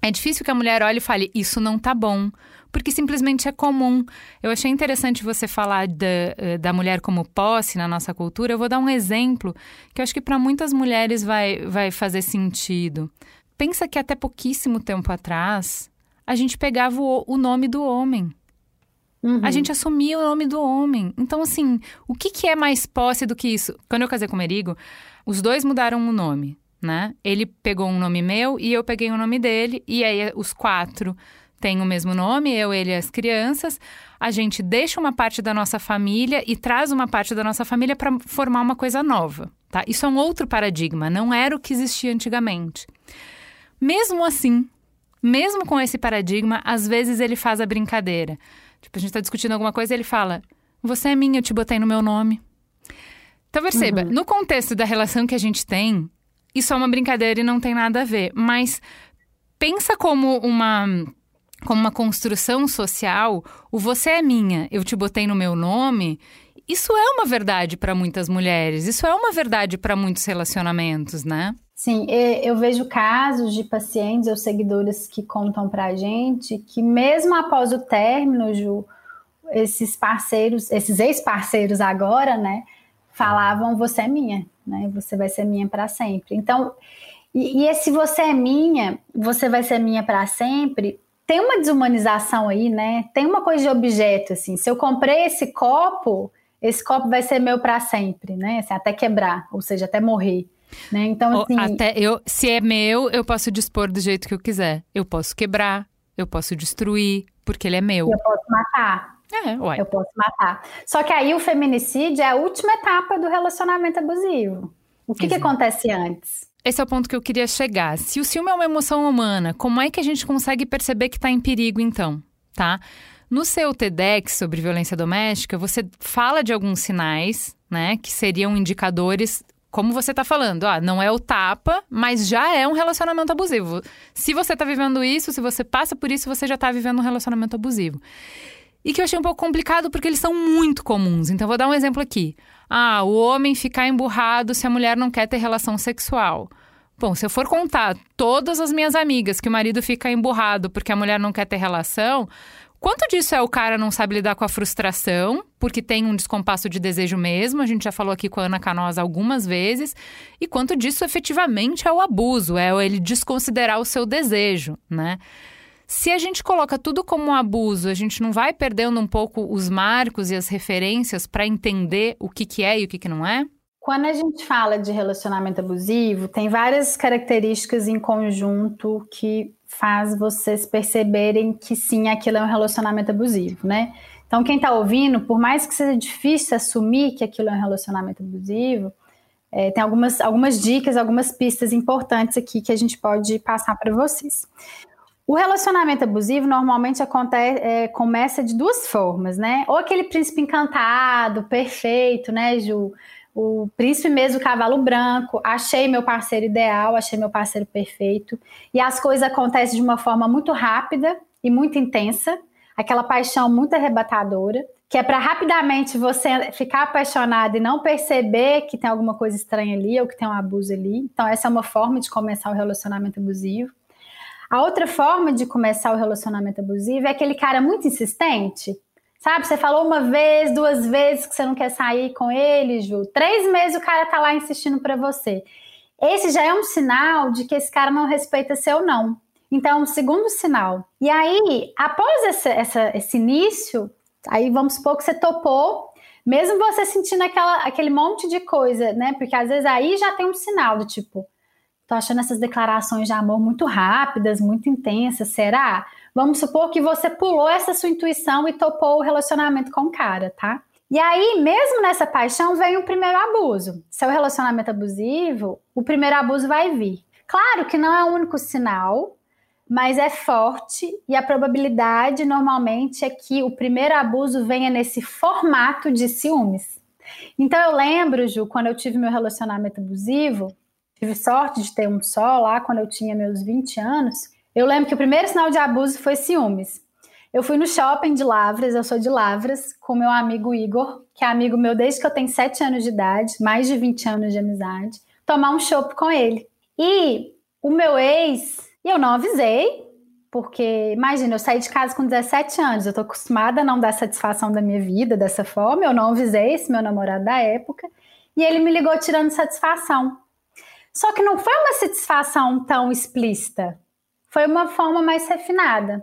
É difícil que a mulher olhe e fale, isso não tá bom, porque simplesmente é comum. Eu achei interessante você falar da, eh, da mulher como posse na nossa cultura. Eu vou dar um exemplo que eu acho que para muitas mulheres vai, vai fazer sentido. Pensa que até pouquíssimo tempo atrás, a gente pegava o, o nome do homem. Uhum. A gente assumia o nome do homem. Então, assim, o que, que é mais posse do que isso? Quando eu casei com o Merigo, os dois mudaram o nome, né? Ele pegou um nome meu e eu peguei o nome dele, e aí os quatro têm o mesmo nome, eu, ele e as crianças. A gente deixa uma parte da nossa família e traz uma parte da nossa família para formar uma coisa nova, tá? Isso é um outro paradigma, não era o que existia antigamente. Mesmo assim, mesmo com esse paradigma, às vezes ele faz a brincadeira. Tipo, a gente está discutindo alguma coisa e ele fala: Você é minha, eu te botei no meu nome. Então perceba, uhum. no contexto da relação que a gente tem, isso é uma brincadeira e não tem nada a ver. Mas pensa como uma como uma construção social, o você é minha, eu te botei no meu nome. Isso é uma verdade para muitas mulheres, isso é uma verdade para muitos relacionamentos, né? Sim, eu vejo casos de pacientes ou seguidores que contam para a gente que mesmo após o término, Ju, esses parceiros, esses ex-parceiros agora, né, falavam você é minha, né, você vai ser minha para sempre. Então, e, e esse você é minha, você vai ser minha para sempre, tem uma desumanização aí, né? Tem uma coisa de objeto assim. Se eu comprei esse copo, esse copo vai ser meu para sempre, né? Assim, até quebrar, ou seja, até morrer. Né? Então, assim. Até eu, se é meu, eu posso dispor do jeito que eu quiser. Eu posso quebrar, eu posso destruir, porque ele é meu. Eu posso matar. É, uai. Eu posso matar. Só que aí o feminicídio é a última etapa do relacionamento abusivo. O que, que acontece antes? Esse é o ponto que eu queria chegar. Se o ciúme é uma emoção humana, como é que a gente consegue perceber que está em perigo, então? Tá? No seu TEDx sobre violência doméstica, você fala de alguns sinais, né, que seriam indicadores como você está falando, ah, não é o tapa, mas já é um relacionamento abusivo. Se você está vivendo isso, se você passa por isso, você já está vivendo um relacionamento abusivo. E que eu achei um pouco complicado porque eles são muito comuns. Então, vou dar um exemplo aqui. Ah, o homem ficar emburrado se a mulher não quer ter relação sexual. Bom, se eu for contar todas as minhas amigas que o marido fica emburrado porque a mulher não quer ter relação, Quanto disso é o cara não sabe lidar com a frustração, porque tem um descompasso de desejo mesmo, a gente já falou aqui com a Ana Canosa algumas vezes, e quanto disso efetivamente é o abuso, é ele desconsiderar o seu desejo, né? Se a gente coloca tudo como um abuso, a gente não vai perdendo um pouco os marcos e as referências para entender o que, que é e o que, que não é? Quando a gente fala de relacionamento abusivo, tem várias características em conjunto que faz vocês perceberem que sim, aquilo é um relacionamento abusivo, né? Então, quem está ouvindo, por mais que seja difícil assumir que aquilo é um relacionamento abusivo, é, tem algumas, algumas dicas, algumas pistas importantes aqui que a gente pode passar para vocês. O relacionamento abusivo normalmente acontece, é, começa de duas formas, né? Ou aquele príncipe encantado, perfeito, né, Ju? O príncipe mesmo, o cavalo branco, achei meu parceiro ideal, achei meu parceiro perfeito, e as coisas acontecem de uma forma muito rápida e muito intensa, aquela paixão muito arrebatadora, que é para rapidamente você ficar apaixonado e não perceber que tem alguma coisa estranha ali ou que tem um abuso ali. Então, essa é uma forma de começar o relacionamento abusivo. A outra forma de começar o relacionamento abusivo é aquele cara muito insistente, Sabe, você falou uma vez, duas vezes que você não quer sair com ele, Ju. Três meses o cara tá lá insistindo para você. Esse já é um sinal de que esse cara não respeita seu não. Então, um segundo sinal. E aí, após esse, essa, esse início, aí vamos supor que você topou, mesmo você sentindo aquela, aquele monte de coisa, né? Porque às vezes aí já tem um sinal do tipo, tô achando essas declarações de amor muito rápidas, muito intensas, será? Vamos supor que você pulou essa sua intuição e topou o relacionamento com o cara, tá? E aí, mesmo nessa paixão, vem o primeiro abuso. Seu relacionamento abusivo, o primeiro abuso vai vir. Claro que não é o único sinal, mas é forte e a probabilidade normalmente é que o primeiro abuso venha nesse formato de ciúmes. Então eu lembro, Ju, quando eu tive meu relacionamento abusivo, tive sorte de ter um só lá quando eu tinha meus 20 anos. Eu lembro que o primeiro sinal de abuso foi ciúmes. Eu fui no shopping de Lavras, eu sou de Lavras, com meu amigo Igor, que é amigo meu desde que eu tenho 7 anos de idade, mais de 20 anos de amizade, tomar um chopp com ele. E o meu ex, e eu não avisei, porque imagina, eu saí de casa com 17 anos, eu tô acostumada a não dar satisfação da minha vida dessa forma, eu não avisei esse meu namorado da época, e ele me ligou tirando satisfação. Só que não foi uma satisfação tão explícita foi uma forma mais refinada.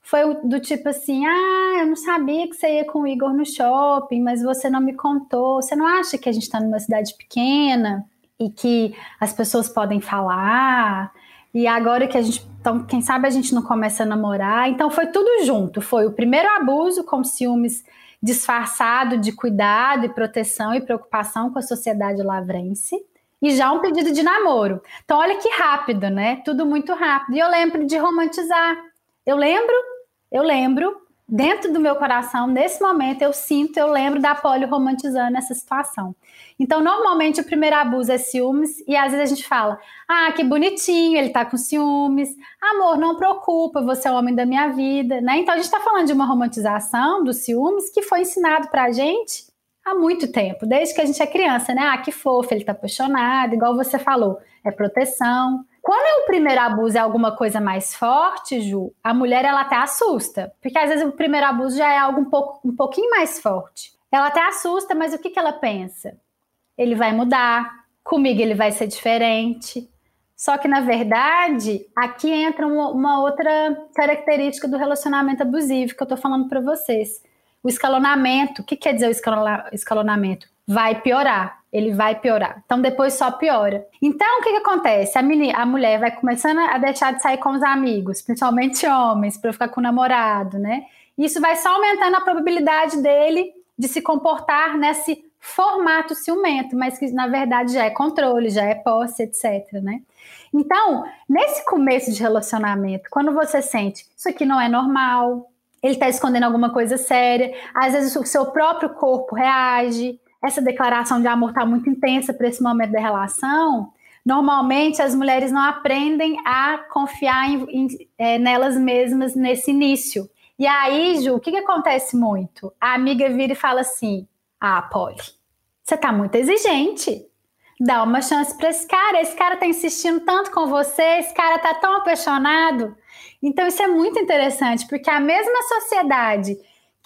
Foi do tipo assim: ah, eu não sabia que você ia com o Igor no shopping, mas você não me contou. Você não acha que a gente está numa cidade pequena e que as pessoas podem falar? E agora que a gente. Então, quem sabe a gente não começa a namorar. Então, foi tudo junto. Foi o primeiro abuso com ciúmes disfarçado de cuidado e proteção e preocupação com a sociedade lavrense e já um pedido de namoro. Então, olha que rápido, né? Tudo muito rápido. E eu lembro de romantizar. Eu lembro, eu lembro, dentro do meu coração, nesse momento, eu sinto, eu lembro da Polly romantizando essa situação. Então, normalmente, o primeiro abuso é ciúmes, e às vezes a gente fala: ah, que bonitinho, ele tá com ciúmes. Amor, não preocupa, você é o homem da minha vida, né? Então, a gente tá falando de uma romantização dos ciúmes que foi ensinado pra gente há muito tempo, desde que a gente é criança, né? Ah, que fofo, ele tá apaixonado, igual você falou, é proteção. Quando é o primeiro abuso é alguma coisa mais forte, Ju, a mulher ela até assusta, porque às vezes o primeiro abuso já é algo um, pouco, um pouquinho mais forte. Ela até assusta, mas o que, que ela pensa? Ele vai mudar, comigo ele vai ser diferente. Só que, na verdade, aqui entra uma, outra característica do relacionamento abusivo que eu tô falando para vocês o escalonamento. O que quer dizer o escalonamento? Vai piorar, ele vai piorar. Então depois só piora. Então o que, que acontece? A, menina, a mulher vai começando a deixar de sair com os amigos, principalmente homens, para ficar com o namorado, né? Isso vai só aumentando a probabilidade dele de se comportar nesse formato ciumento, mas que na verdade já é controle, já é posse, etc, né? Então, nesse começo de relacionamento, quando você sente isso aqui não é normal, ele está escondendo alguma coisa séria, às vezes o seu próprio corpo reage, essa declaração de amor está muito intensa para esse momento da relação. Normalmente as mulheres não aprendem a confiar em, em, é, nelas mesmas nesse início. E aí, Ju, o que, que acontece muito? A amiga vira e fala assim: Ah, Polly, você tá muito exigente. Dá uma chance para esse cara. Esse cara tá insistindo tanto com você, esse cara tá tão apaixonado. Então, isso é muito interessante, porque a mesma sociedade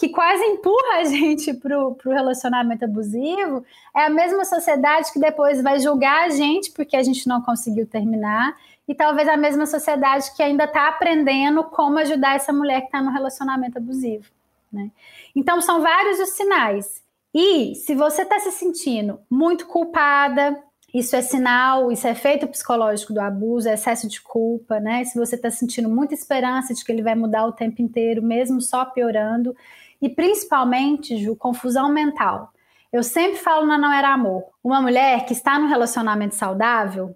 que quase empurra a <laughs> gente para o relacionamento abusivo é a mesma sociedade que depois vai julgar a gente porque a gente não conseguiu terminar e talvez a mesma sociedade que ainda está aprendendo como ajudar essa mulher que está no relacionamento abusivo. Né? Então, são vários os sinais. E se você está se sentindo muito culpada, isso é sinal, isso é efeito psicológico do abuso, é excesso de culpa, né? Se você está sentindo muita esperança de que ele vai mudar o tempo inteiro, mesmo só piorando, e principalmente, Ju, confusão mental. Eu sempre falo na Não Era Amor. Uma mulher que está num relacionamento saudável,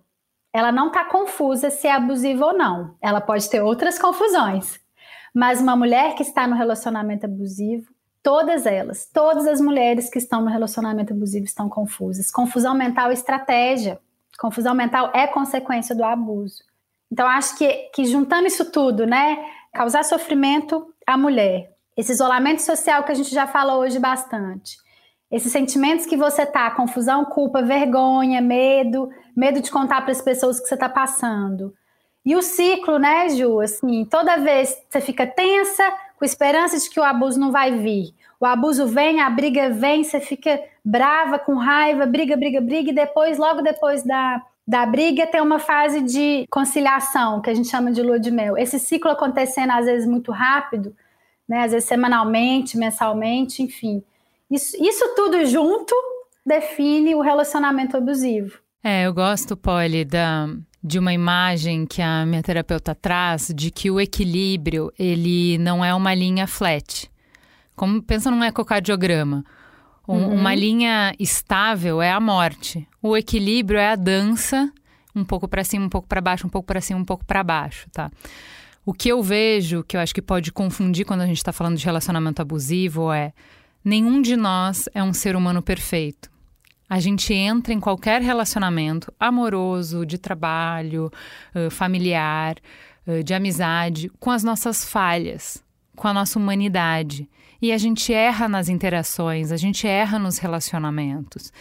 ela não está confusa se é abusiva ou não. Ela pode ter outras confusões. Mas uma mulher que está no relacionamento abusivo, todas elas, todas as mulheres que estão no relacionamento abusivo estão confusas. Confusão mental é estratégia. Confusão mental é consequência do abuso. Então, acho que, que juntando isso tudo, né? Causar sofrimento à mulher, esse isolamento social que a gente já falou hoje bastante, esses sentimentos que você tá, confusão, culpa, vergonha, medo, medo de contar para as pessoas que você está passando. E o ciclo, né, Ju? Assim, toda vez você fica tensa, com esperança de que o abuso não vai vir. O abuso vem, a briga vem, você fica brava, com raiva, briga, briga, briga, e depois, logo depois da, da briga, tem uma fase de conciliação, que a gente chama de lua de mel. Esse ciclo acontecendo, às vezes, muito rápido, né? Às vezes semanalmente, mensalmente, enfim. Isso, isso tudo junto define o relacionamento abusivo. É, eu gosto, Polly, da, de uma imagem que a minha terapeuta traz de que o equilíbrio, ele não é uma linha flat. Como pensa num ecocardiograma. Um, uhum. Uma linha estável é a morte. O equilíbrio é a dança, um pouco para cima, um pouco para baixo, um pouco para cima, um pouco para baixo, tá? O que eu vejo, que eu acho que pode confundir quando a gente está falando de relacionamento abusivo, é nenhum de nós é um ser humano perfeito. A gente entra em qualquer relacionamento amoroso, de trabalho, familiar, de amizade, com as nossas falhas, com a nossa humanidade. E a gente erra nas interações, a gente erra nos relacionamentos.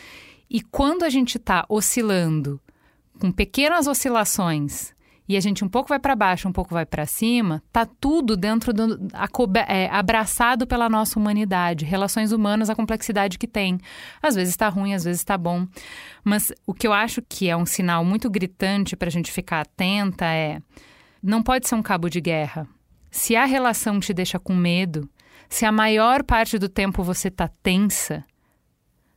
E quando a gente está oscilando, com pequenas oscilações, e a gente um pouco vai para baixo, um pouco vai para cima, tá tudo dentro do é, abraçado pela nossa humanidade, relações humanas, a complexidade que tem. Às vezes está ruim, às vezes está bom, mas o que eu acho que é um sinal muito gritante para a gente ficar atenta é não pode ser um cabo de guerra. Se a relação te deixa com medo, se a maior parte do tempo você tá tensa,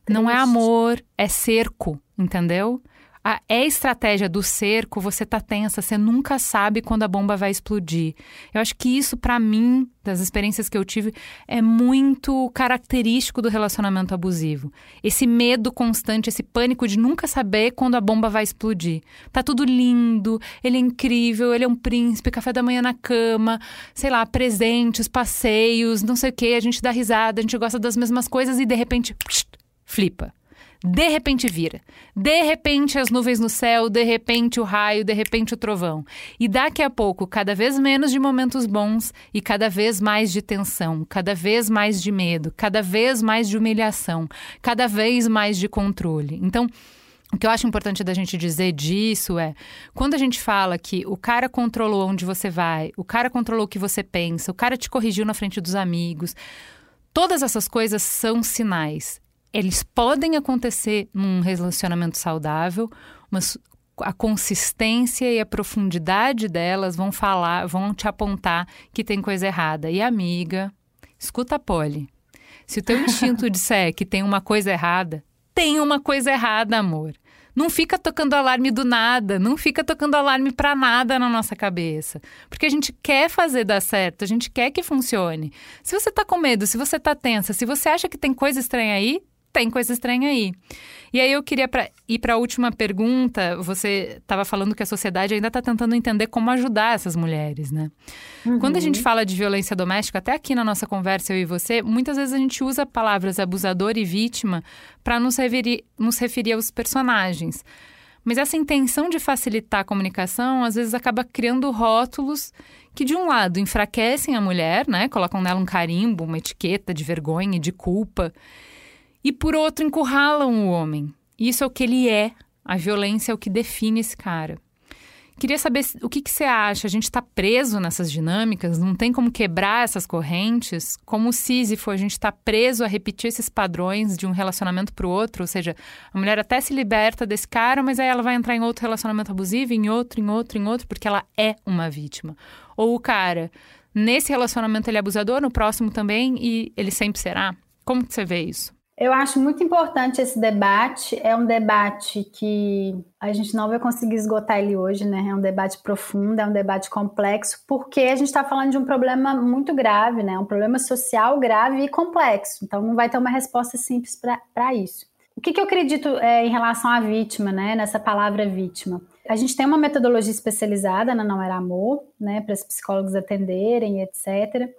não é amor, é cerco, entendeu? A, é estratégia do cerco, você tá tensa, você nunca sabe quando a bomba vai explodir. Eu acho que isso, para mim, das experiências que eu tive, é muito característico do relacionamento abusivo. Esse medo constante, esse pânico de nunca saber quando a bomba vai explodir. Tá tudo lindo, ele é incrível, ele é um príncipe, café da manhã na cama, sei lá, presentes, passeios, não sei o quê, a gente dá risada, a gente gosta das mesmas coisas e de repente, psh, flipa. De repente vira. De repente as nuvens no céu, de repente o raio, de repente o trovão. E daqui a pouco, cada vez menos de momentos bons e cada vez mais de tensão, cada vez mais de medo, cada vez mais de humilhação, cada vez mais de controle. Então, o que eu acho importante da gente dizer disso é, quando a gente fala que o cara controlou onde você vai, o cara controlou o que você pensa, o cara te corrigiu na frente dos amigos, todas essas coisas são sinais eles podem acontecer num relacionamento saudável, mas a consistência e a profundidade delas vão falar, vão te apontar que tem coisa errada. E amiga, escuta a Polly. Se o teu instinto <laughs> disser que tem uma coisa errada, tem uma coisa errada, amor. Não fica tocando alarme do nada, não fica tocando alarme para nada na nossa cabeça. Porque a gente quer fazer dar certo, a gente quer que funcione. Se você tá com medo, se você tá tensa, se você acha que tem coisa estranha aí, tem coisa estranha aí. E aí eu queria pra, ir para a última pergunta. Você estava falando que a sociedade ainda está tentando entender como ajudar essas mulheres, né? Uhum. Quando a gente fala de violência doméstica, até aqui na nossa conversa, eu e você, muitas vezes a gente usa palavras abusador e vítima para nos referir, nos referir aos personagens. Mas essa intenção de facilitar a comunicação, às vezes acaba criando rótulos que, de um lado, enfraquecem a mulher, né? Colocam nela um carimbo, uma etiqueta de vergonha e de culpa e por outro encurralam o homem. Isso é o que ele é. A violência é o que define esse cara. Queria saber o que, que você acha. A gente está preso nessas dinâmicas? Não tem como quebrar essas correntes? Como o Sísifo, a gente está preso a repetir esses padrões de um relacionamento para o outro? Ou seja, a mulher até se liberta desse cara, mas aí ela vai entrar em outro relacionamento abusivo, em outro, em outro, em outro, porque ela é uma vítima. Ou o cara, nesse relacionamento ele é abusador, no próximo também, e ele sempre será? Como que você vê isso? Eu acho muito importante esse debate. É um debate que a gente não vai conseguir esgotar ele hoje, né? É um debate profundo, é um debate complexo, porque a gente está falando de um problema muito grave, né? Um problema social grave e complexo. Então, não vai ter uma resposta simples para isso. O que, que eu acredito é, em relação à vítima, né? Nessa palavra vítima. A gente tem uma metodologia especializada na Não Era Amor, né? Para os psicólogos atenderem, etc.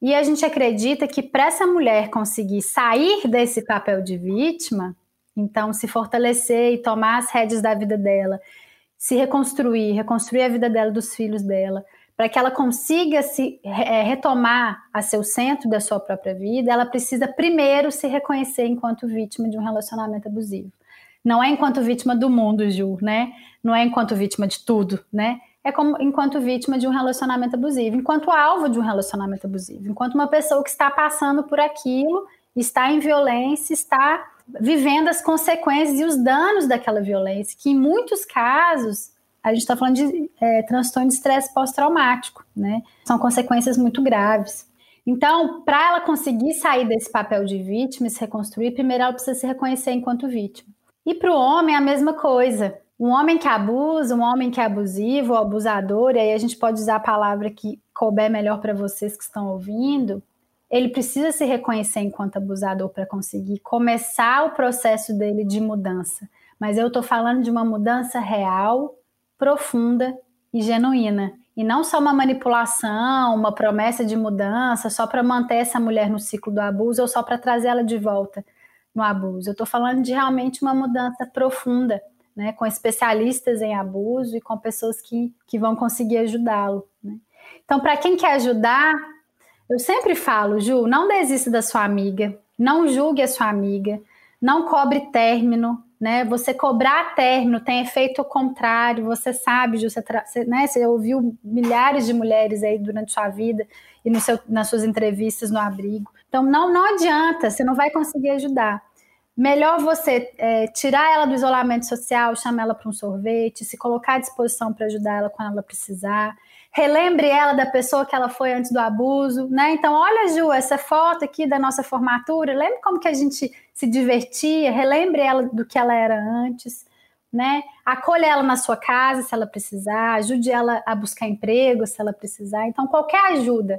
E a gente acredita que para essa mulher conseguir sair desse papel de vítima, então se fortalecer e tomar as rédeas da vida dela, se reconstruir, reconstruir a vida dela, dos filhos dela, para que ela consiga se é, retomar a seu centro da sua própria vida, ela precisa primeiro se reconhecer enquanto vítima de um relacionamento abusivo. Não é enquanto vítima do mundo, Ju, né? Não é enquanto vítima de tudo, né? É como enquanto vítima de um relacionamento abusivo, enquanto alvo de um relacionamento abusivo, enquanto uma pessoa que está passando por aquilo, está em violência, está vivendo as consequências e os danos daquela violência, que em muitos casos a gente está falando de é, transtorno de estresse pós-traumático, né? São consequências muito graves. Então, para ela conseguir sair desse papel de vítima e se reconstruir, primeiro ela precisa se reconhecer enquanto vítima. E para o homem, a mesma coisa. Um homem que abusa, um homem que é abusivo abusador, e aí a gente pode usar a palavra que couber melhor para vocês que estão ouvindo, ele precisa se reconhecer enquanto abusador para conseguir começar o processo dele de mudança. Mas eu estou falando de uma mudança real, profunda e genuína. E não só uma manipulação, uma promessa de mudança, só para manter essa mulher no ciclo do abuso ou só para trazer ela de volta no abuso. Eu estou falando de realmente uma mudança profunda né, com especialistas em abuso e com pessoas que, que vão conseguir ajudá-lo. Né? Então, para quem quer ajudar, eu sempre falo, Ju, não desista da sua amiga, não julgue a sua amiga, não cobre término, né? Você cobrar término tem efeito contrário, você sabe, Ju, você, né, você ouviu milhares de mulheres aí durante sua vida e no seu, nas suas entrevistas no abrigo. Então, não, não adianta, você não vai conseguir ajudar. Melhor você é, tirar ela do isolamento social, chamar ela para um sorvete, se colocar à disposição para ajudar ela quando ela precisar. Relembre ela da pessoa que ela foi antes do abuso, né? Então, olha, Ju, essa foto aqui da nossa formatura, lembre como que a gente se divertia, relembre ela do que ela era antes, né? Acolha ela na sua casa se ela precisar, ajude ela a buscar emprego se ela precisar. Então, qualquer ajuda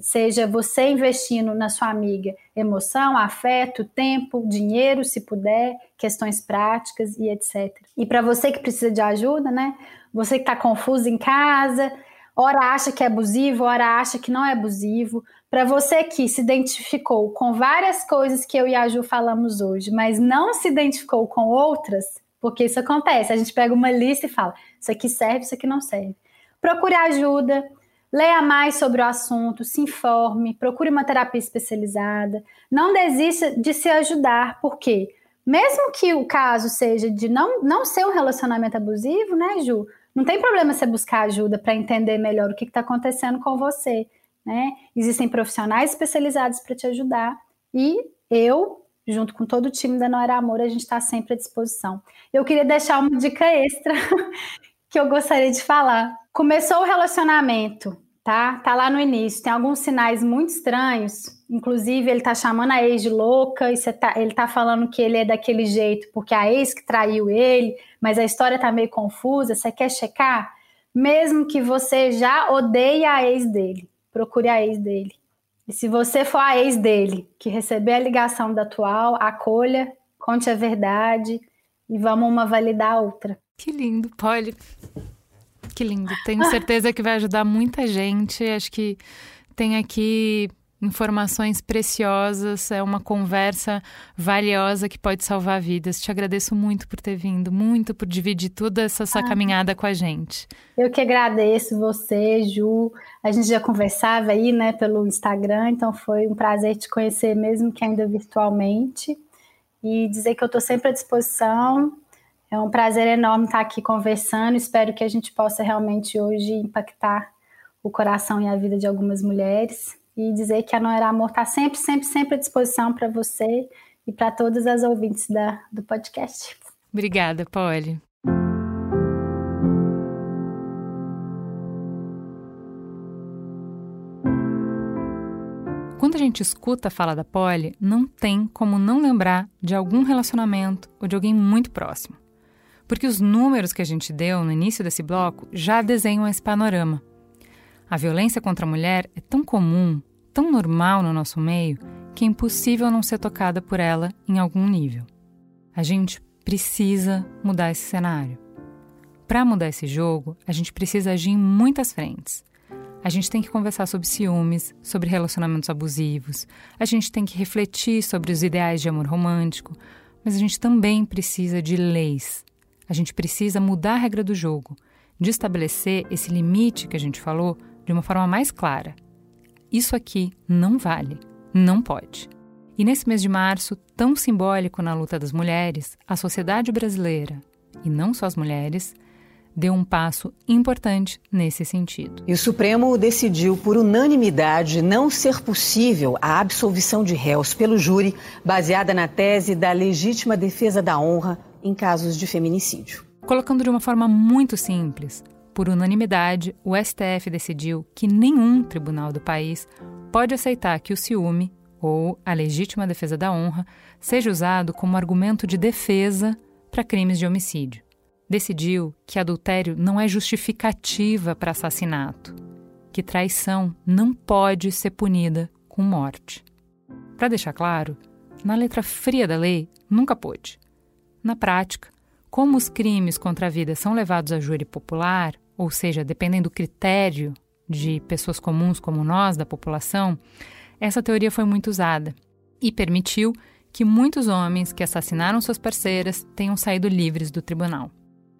seja você investindo na sua amiga emoção, afeto, tempo, dinheiro, se puder, questões práticas e etc. E para você que precisa de ajuda, né? Você que está confuso em casa, ora acha que é abusivo, ora acha que não é abusivo. Para você que se identificou com várias coisas que eu e a Ju falamos hoje, mas não se identificou com outras, porque isso acontece, a gente pega uma lista e fala: isso aqui serve, isso aqui não serve. Procure ajuda Leia mais sobre o assunto, se informe, procure uma terapia especializada. Não desista de se ajudar, porque mesmo que o caso seja de não, não ser um relacionamento abusivo, né, Ju? Não tem problema você buscar ajuda para entender melhor o que está acontecendo com você, né? Existem profissionais especializados para te ajudar e eu, junto com todo o time da Noera Amor, a gente está sempre à disposição. Eu queria deixar uma dica extra <laughs> que eu gostaria de falar. Começou o relacionamento, tá? Tá lá no início, tem alguns sinais muito estranhos. Inclusive, ele tá chamando a ex de louca e tá, ele tá falando que ele é daquele jeito porque a ex que traiu ele, mas a história tá meio confusa. Você quer checar? Mesmo que você já odeie a ex dele, procure a ex dele. E se você for a ex dele, que receber a ligação da atual, acolha, conte a verdade e vamos uma validar a outra. Que lindo, Polly. Que lindo. Tenho certeza que vai ajudar muita gente. Acho que tem aqui informações preciosas, é uma conversa valiosa que pode salvar vidas. Te agradeço muito por ter vindo, muito por dividir toda essa sua ah, caminhada com a gente. Eu que agradeço você, Ju. A gente já conversava aí, né, pelo Instagram, então foi um prazer te conhecer, mesmo que ainda virtualmente. E dizer que eu estou sempre à disposição. É um prazer enorme estar aqui conversando. Espero que a gente possa realmente hoje impactar o coração e a vida de algumas mulheres e dizer que a Não Era Amor está sempre, sempre, sempre à disposição para você e para todas as ouvintes da, do podcast. Obrigada, Polly. Quando a gente escuta a fala da Polly, não tem como não lembrar de algum relacionamento ou de alguém muito próximo. Porque os números que a gente deu no início desse bloco já desenham esse panorama. A violência contra a mulher é tão comum, tão normal no nosso meio, que é impossível não ser tocada por ela em algum nível. A gente precisa mudar esse cenário. Para mudar esse jogo, a gente precisa agir em muitas frentes. A gente tem que conversar sobre ciúmes, sobre relacionamentos abusivos, a gente tem que refletir sobre os ideais de amor romântico, mas a gente também precisa de leis. A gente precisa mudar a regra do jogo, de estabelecer esse limite que a gente falou de uma forma mais clara. Isso aqui não vale, não pode. E nesse mês de março, tão simbólico na luta das mulheres, a sociedade brasileira, e não só as mulheres, deu um passo importante nesse sentido. E o Supremo decidiu por unanimidade não ser possível a absolvição de réus pelo júri baseada na tese da legítima defesa da honra em casos de feminicídio. Colocando de uma forma muito simples, por unanimidade, o STF decidiu que nenhum tribunal do país pode aceitar que o ciúme, ou a legítima defesa da honra, seja usado como argumento de defesa para crimes de homicídio. Decidiu que adultério não é justificativa para assassinato, que traição não pode ser punida com morte. Para deixar claro, na letra fria da lei, nunca pôde. Na prática, como os crimes contra a vida são levados a júri popular, ou seja, dependendo do critério de pessoas comuns como nós, da população, essa teoria foi muito usada e permitiu que muitos homens que assassinaram suas parceiras tenham saído livres do tribunal.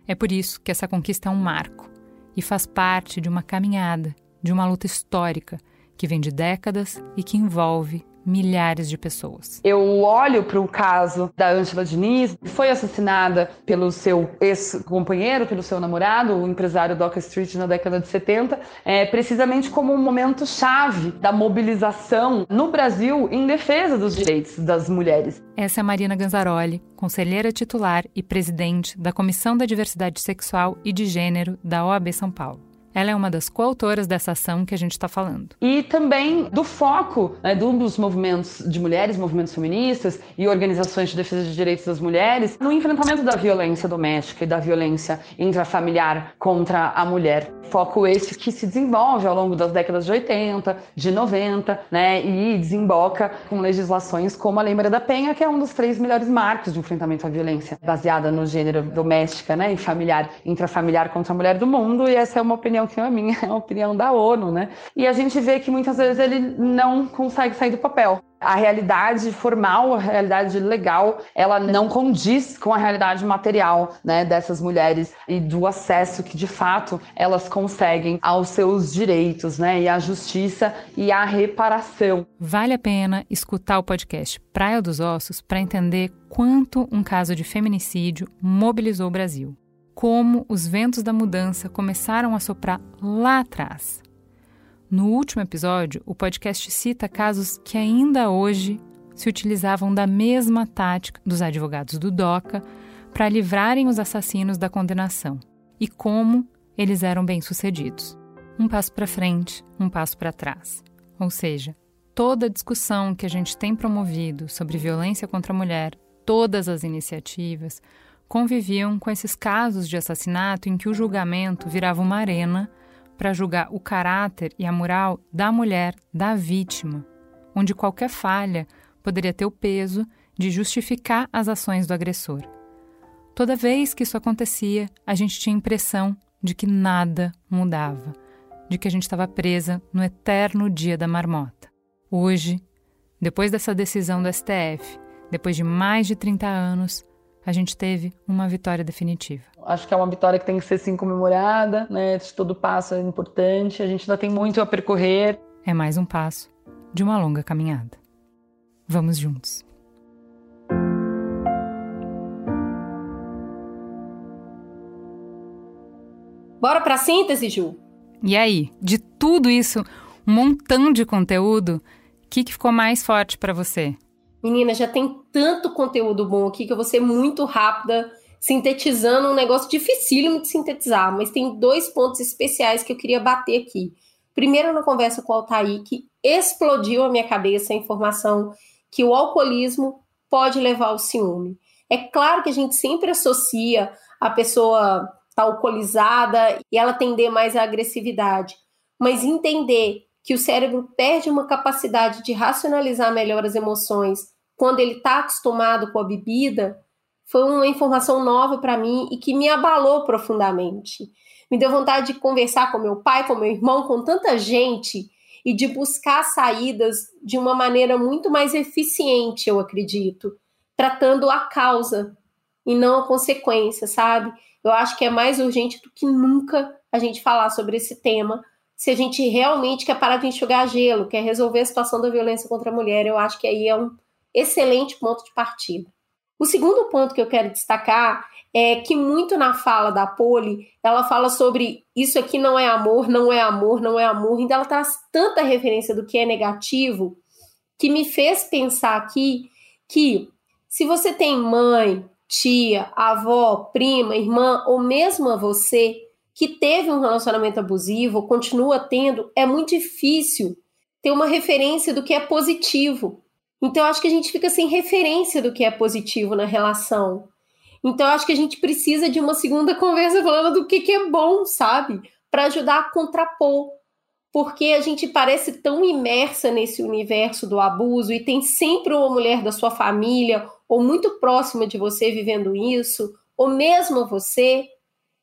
É por isso que essa conquista é um marco e faz parte de uma caminhada, de uma luta histórica que vem de décadas e que envolve milhares de pessoas. Eu olho para o caso da Ângela Diniz, que foi assassinada pelo seu ex-companheiro, pelo seu namorado, o empresário Doca Street na década de 70, é, precisamente como um momento chave da mobilização no Brasil em defesa dos direitos das mulheres. Essa é a Marina Ganzaroli, conselheira titular e presidente da Comissão da Diversidade Sexual e de Gênero da OAB São Paulo. Ela é uma das coautoras dessa ação que a gente está falando. E também do foco né, dos movimentos de mulheres, movimentos feministas e organizações de defesa de direitos das mulheres no enfrentamento da violência doméstica e da violência intrafamiliar contra a mulher. Foco esse que se desenvolve ao longo das décadas de 80, de 90, né, e desemboca com legislações como a Lei Maria da Penha, que é um dos três melhores marcos de enfrentamento à violência baseada no gênero doméstica né, e familiar, intrafamiliar contra a mulher do mundo, e essa é uma opinião opinião que não é minha, é <laughs> a opinião da ONU, né? E a gente vê que muitas vezes ele não consegue sair do papel. A realidade formal, a realidade legal, ela não condiz com a realidade material né, dessas mulheres e do acesso que, de fato, elas conseguem aos seus direitos, né, e à justiça e à reparação. Vale a pena escutar o podcast Praia dos Ossos para entender quanto um caso de feminicídio mobilizou o Brasil como os ventos da mudança começaram a soprar lá atrás. No último episódio, o podcast cita casos que ainda hoje se utilizavam da mesma tática dos advogados do DOCA para livrarem os assassinos da condenação e como eles eram bem-sucedidos. Um passo para frente, um passo para trás. Ou seja, toda a discussão que a gente tem promovido sobre violência contra a mulher, todas as iniciativas, conviviam com esses casos de assassinato em que o julgamento virava uma arena para julgar o caráter e a moral da mulher, da vítima, onde qualquer falha poderia ter o peso de justificar as ações do agressor. Toda vez que isso acontecia, a gente tinha a impressão de que nada mudava, de que a gente estava presa no eterno dia da marmota. Hoje, depois dessa decisão do STF, depois de mais de 30 anos, a gente teve uma vitória definitiva. Acho que é uma vitória que tem que ser sim comemorada, né? Todo passo é importante, a gente ainda tem muito a percorrer. É mais um passo de uma longa caminhada. Vamos juntos. Bora para a síntese, Ju? E aí, de tudo isso, um montão de conteúdo, o que, que ficou mais forte para você? Menina, já tem tanto conteúdo bom aqui que eu vou ser muito rápida, sintetizando um negócio dificílimo de sintetizar, mas tem dois pontos especiais que eu queria bater aqui. Primeiro, na conversa com o Altair, que explodiu a minha cabeça a informação que o alcoolismo pode levar ao ciúme. É claro que a gente sempre associa a pessoa tá alcoolizada e ela tender mais à agressividade. Mas entender que o cérebro perde uma capacidade de racionalizar melhor as emoções quando ele está acostumado com a bebida foi uma informação nova para mim e que me abalou profundamente. Me deu vontade de conversar com meu pai, com meu irmão, com tanta gente e de buscar saídas de uma maneira muito mais eficiente, eu acredito, tratando a causa e não a consequência, sabe? Eu acho que é mais urgente do que nunca a gente falar sobre esse tema. Se a gente realmente quer parar de enxugar gelo, quer resolver a situação da violência contra a mulher, eu acho que aí é um excelente ponto de partida. O segundo ponto que eu quero destacar é que muito na fala da Poli, ela fala sobre isso aqui não é amor, não é amor, não é amor, então ela traz tanta referência do que é negativo que me fez pensar aqui que se você tem mãe, tia, avó, prima, irmã ou mesmo a você que teve um relacionamento abusivo, continua tendo, é muito difícil ter uma referência do que é positivo. Então, acho que a gente fica sem referência do que é positivo na relação. Então, acho que a gente precisa de uma segunda <laughs> conversa falando do que, que é bom, sabe? Para ajudar a contrapor. Porque a gente parece tão imersa nesse universo do abuso e tem sempre uma mulher da sua família ou muito próxima de você vivendo isso, ou mesmo você,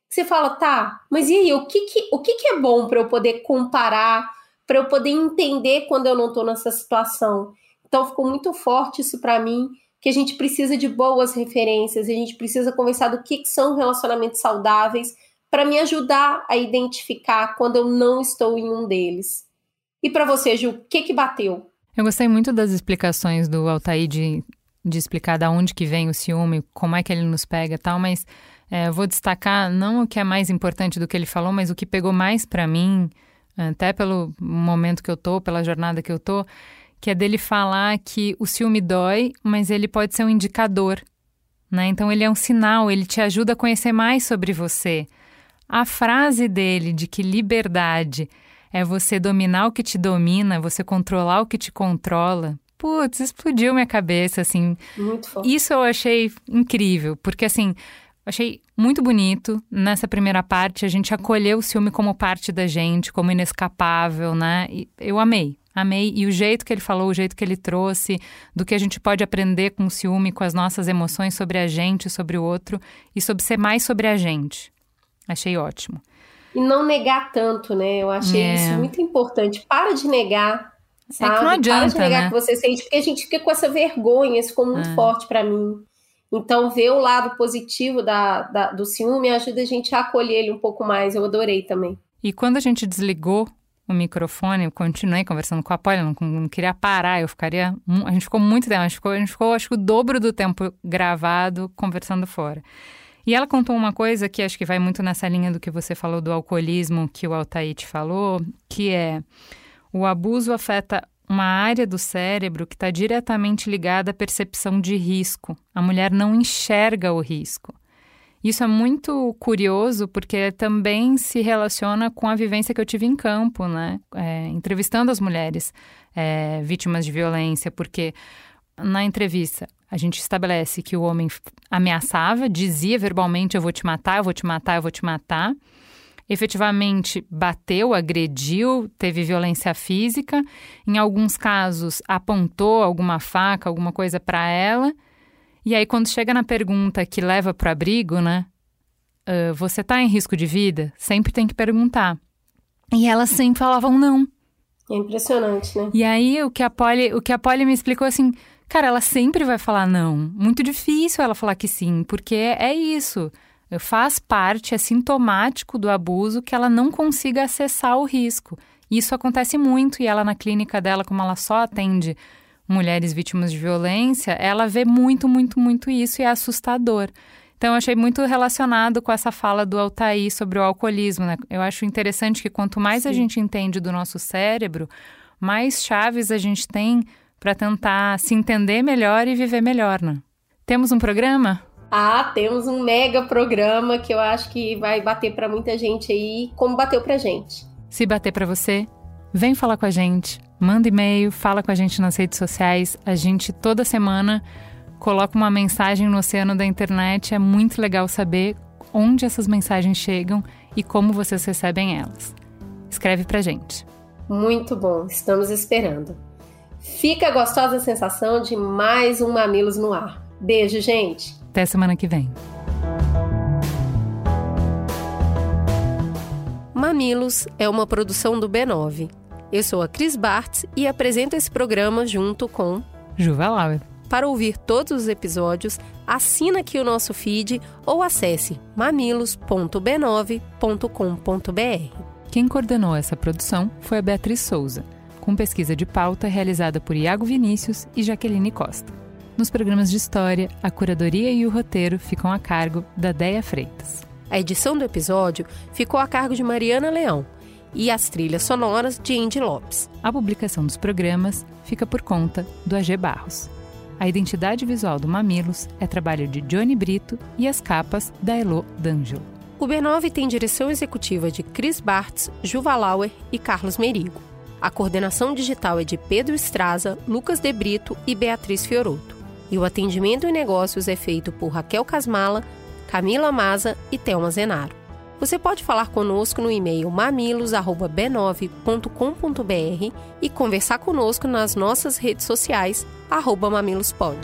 você fala, tá, mas e aí, o que, que, o que, que é bom para eu poder comparar, para eu poder entender quando eu não estou nessa situação? Então ficou muito forte isso para mim, que a gente precisa de boas referências, a gente precisa conversar do que, que são relacionamentos saudáveis para me ajudar a identificar quando eu não estou em um deles. E para você, Ju, o que que bateu? Eu gostei muito das explicações do Altair de de explicar da onde que vem o ciúme, como é que ele nos pega tal, mas é, vou destacar não o que é mais importante do que ele falou, mas o que pegou mais para mim, até pelo momento que eu tô, pela jornada que eu tô, que é dele falar que o ciúme dói, mas ele pode ser um indicador, né? Então ele é um sinal, ele te ajuda a conhecer mais sobre você. A frase dele de que liberdade é você dominar o que te domina, você controlar o que te controla, putz, explodiu minha cabeça, assim. Muito. Isso eu achei incrível, porque assim, achei muito bonito. Nessa primeira parte, a gente acolheu o ciúme como parte da gente, como inescapável, né? E eu amei. Amei. E o jeito que ele falou, o jeito que ele trouxe, do que a gente pode aprender com o ciúme, com as nossas emoções sobre a gente, sobre o outro, e sobre ser mais sobre a gente. Achei ótimo. E não negar tanto, né? Eu achei é. isso muito importante. Para de negar Sabe? É que não adianta, Para de negar né? que você sente, porque a gente fica com essa vergonha, isso ficou muito é. forte para mim. Então, ver o lado positivo da, da, do ciúme ajuda a gente a acolher ele um pouco mais. Eu adorei também. E quando a gente desligou o microfone, eu continuei conversando com a Polly, não, não queria parar, eu ficaria. A gente ficou muito tempo, a gente ficou, a gente ficou acho que o dobro do tempo gravado conversando fora. E ela contou uma coisa que acho que vai muito nessa linha do que você falou do alcoolismo, que o Altair te falou, que é o abuso afeta uma área do cérebro que está diretamente ligada à percepção de risco. A mulher não enxerga o risco. Isso é muito curioso porque também se relaciona com a vivência que eu tive em campo, né? É, entrevistando as mulheres é, vítimas de violência, porque na entrevista a gente estabelece que o homem ameaçava, dizia verbalmente: Eu vou te matar, eu vou te matar, eu vou te matar. Efetivamente bateu, agrediu, teve violência física. Em alguns casos, apontou alguma faca, alguma coisa para ela. E aí, quando chega na pergunta que leva para o abrigo, né? Uh, você está em risco de vida? Sempre tem que perguntar. E elas sempre falavam não. É impressionante, né? E aí, o que a Polly, o que a Polly me explicou assim, cara, ela sempre vai falar não. Muito difícil ela falar que sim, porque é isso. Faz parte, é sintomático do abuso que ela não consiga acessar o risco. Isso acontece muito e ela na clínica dela, como ela só atende mulheres vítimas de violência, ela vê muito, muito, muito isso e é assustador. Então, eu achei muito relacionado com essa fala do Altair sobre o alcoolismo. Né? Eu acho interessante que quanto mais Sim. a gente entende do nosso cérebro, mais chaves a gente tem para tentar se entender melhor e viver melhor. Né? Temos um programa? Ah, temos um mega programa que eu acho que vai bater para muita gente aí, como bateu pra gente. Se bater para você, vem falar com a gente. Manda e-mail, fala com a gente nas redes sociais. A gente toda semana coloca uma mensagem no oceano da internet. É muito legal saber onde essas mensagens chegam e como vocês recebem elas. Escreve pra gente. Muito bom, estamos esperando. Fica a gostosa sensação de mais um Mamilos no ar. Beijo, gente. Até semana que vem. Mamilos é uma produção do B9 eu sou a Cris Bartz e apresento esse programa junto com Juva Lauer. Para ouvir todos os episódios, assina aqui o nosso feed ou acesse mamilos.b9.com.br. Quem coordenou essa produção foi a Beatriz Souza, com pesquisa de pauta realizada por Iago Vinícius e Jaqueline Costa. Nos programas de história, a curadoria e o roteiro ficam a cargo da Deia Freitas. A edição do episódio ficou a cargo de Mariana Leão e as trilhas sonoras de Indy Lopes. A publicação dos programas fica por conta do AG Barros. A identidade visual do Mamilos é trabalho de Johnny Brito e as capas da Elo D'Angelo. O B9 tem direção executiva de Chris Bartz, Juva Lauer e Carlos Merigo. A coordenação digital é de Pedro Estraza, Lucas De Brito e Beatriz Fioroto. E o atendimento em negócios é feito por Raquel Casmala, Camila Maza e Thelma Zenaro. Você pode falar conosco no e-mail mamilos@b9.com.br e conversar conosco nas nossas redes sociais @mamilospod.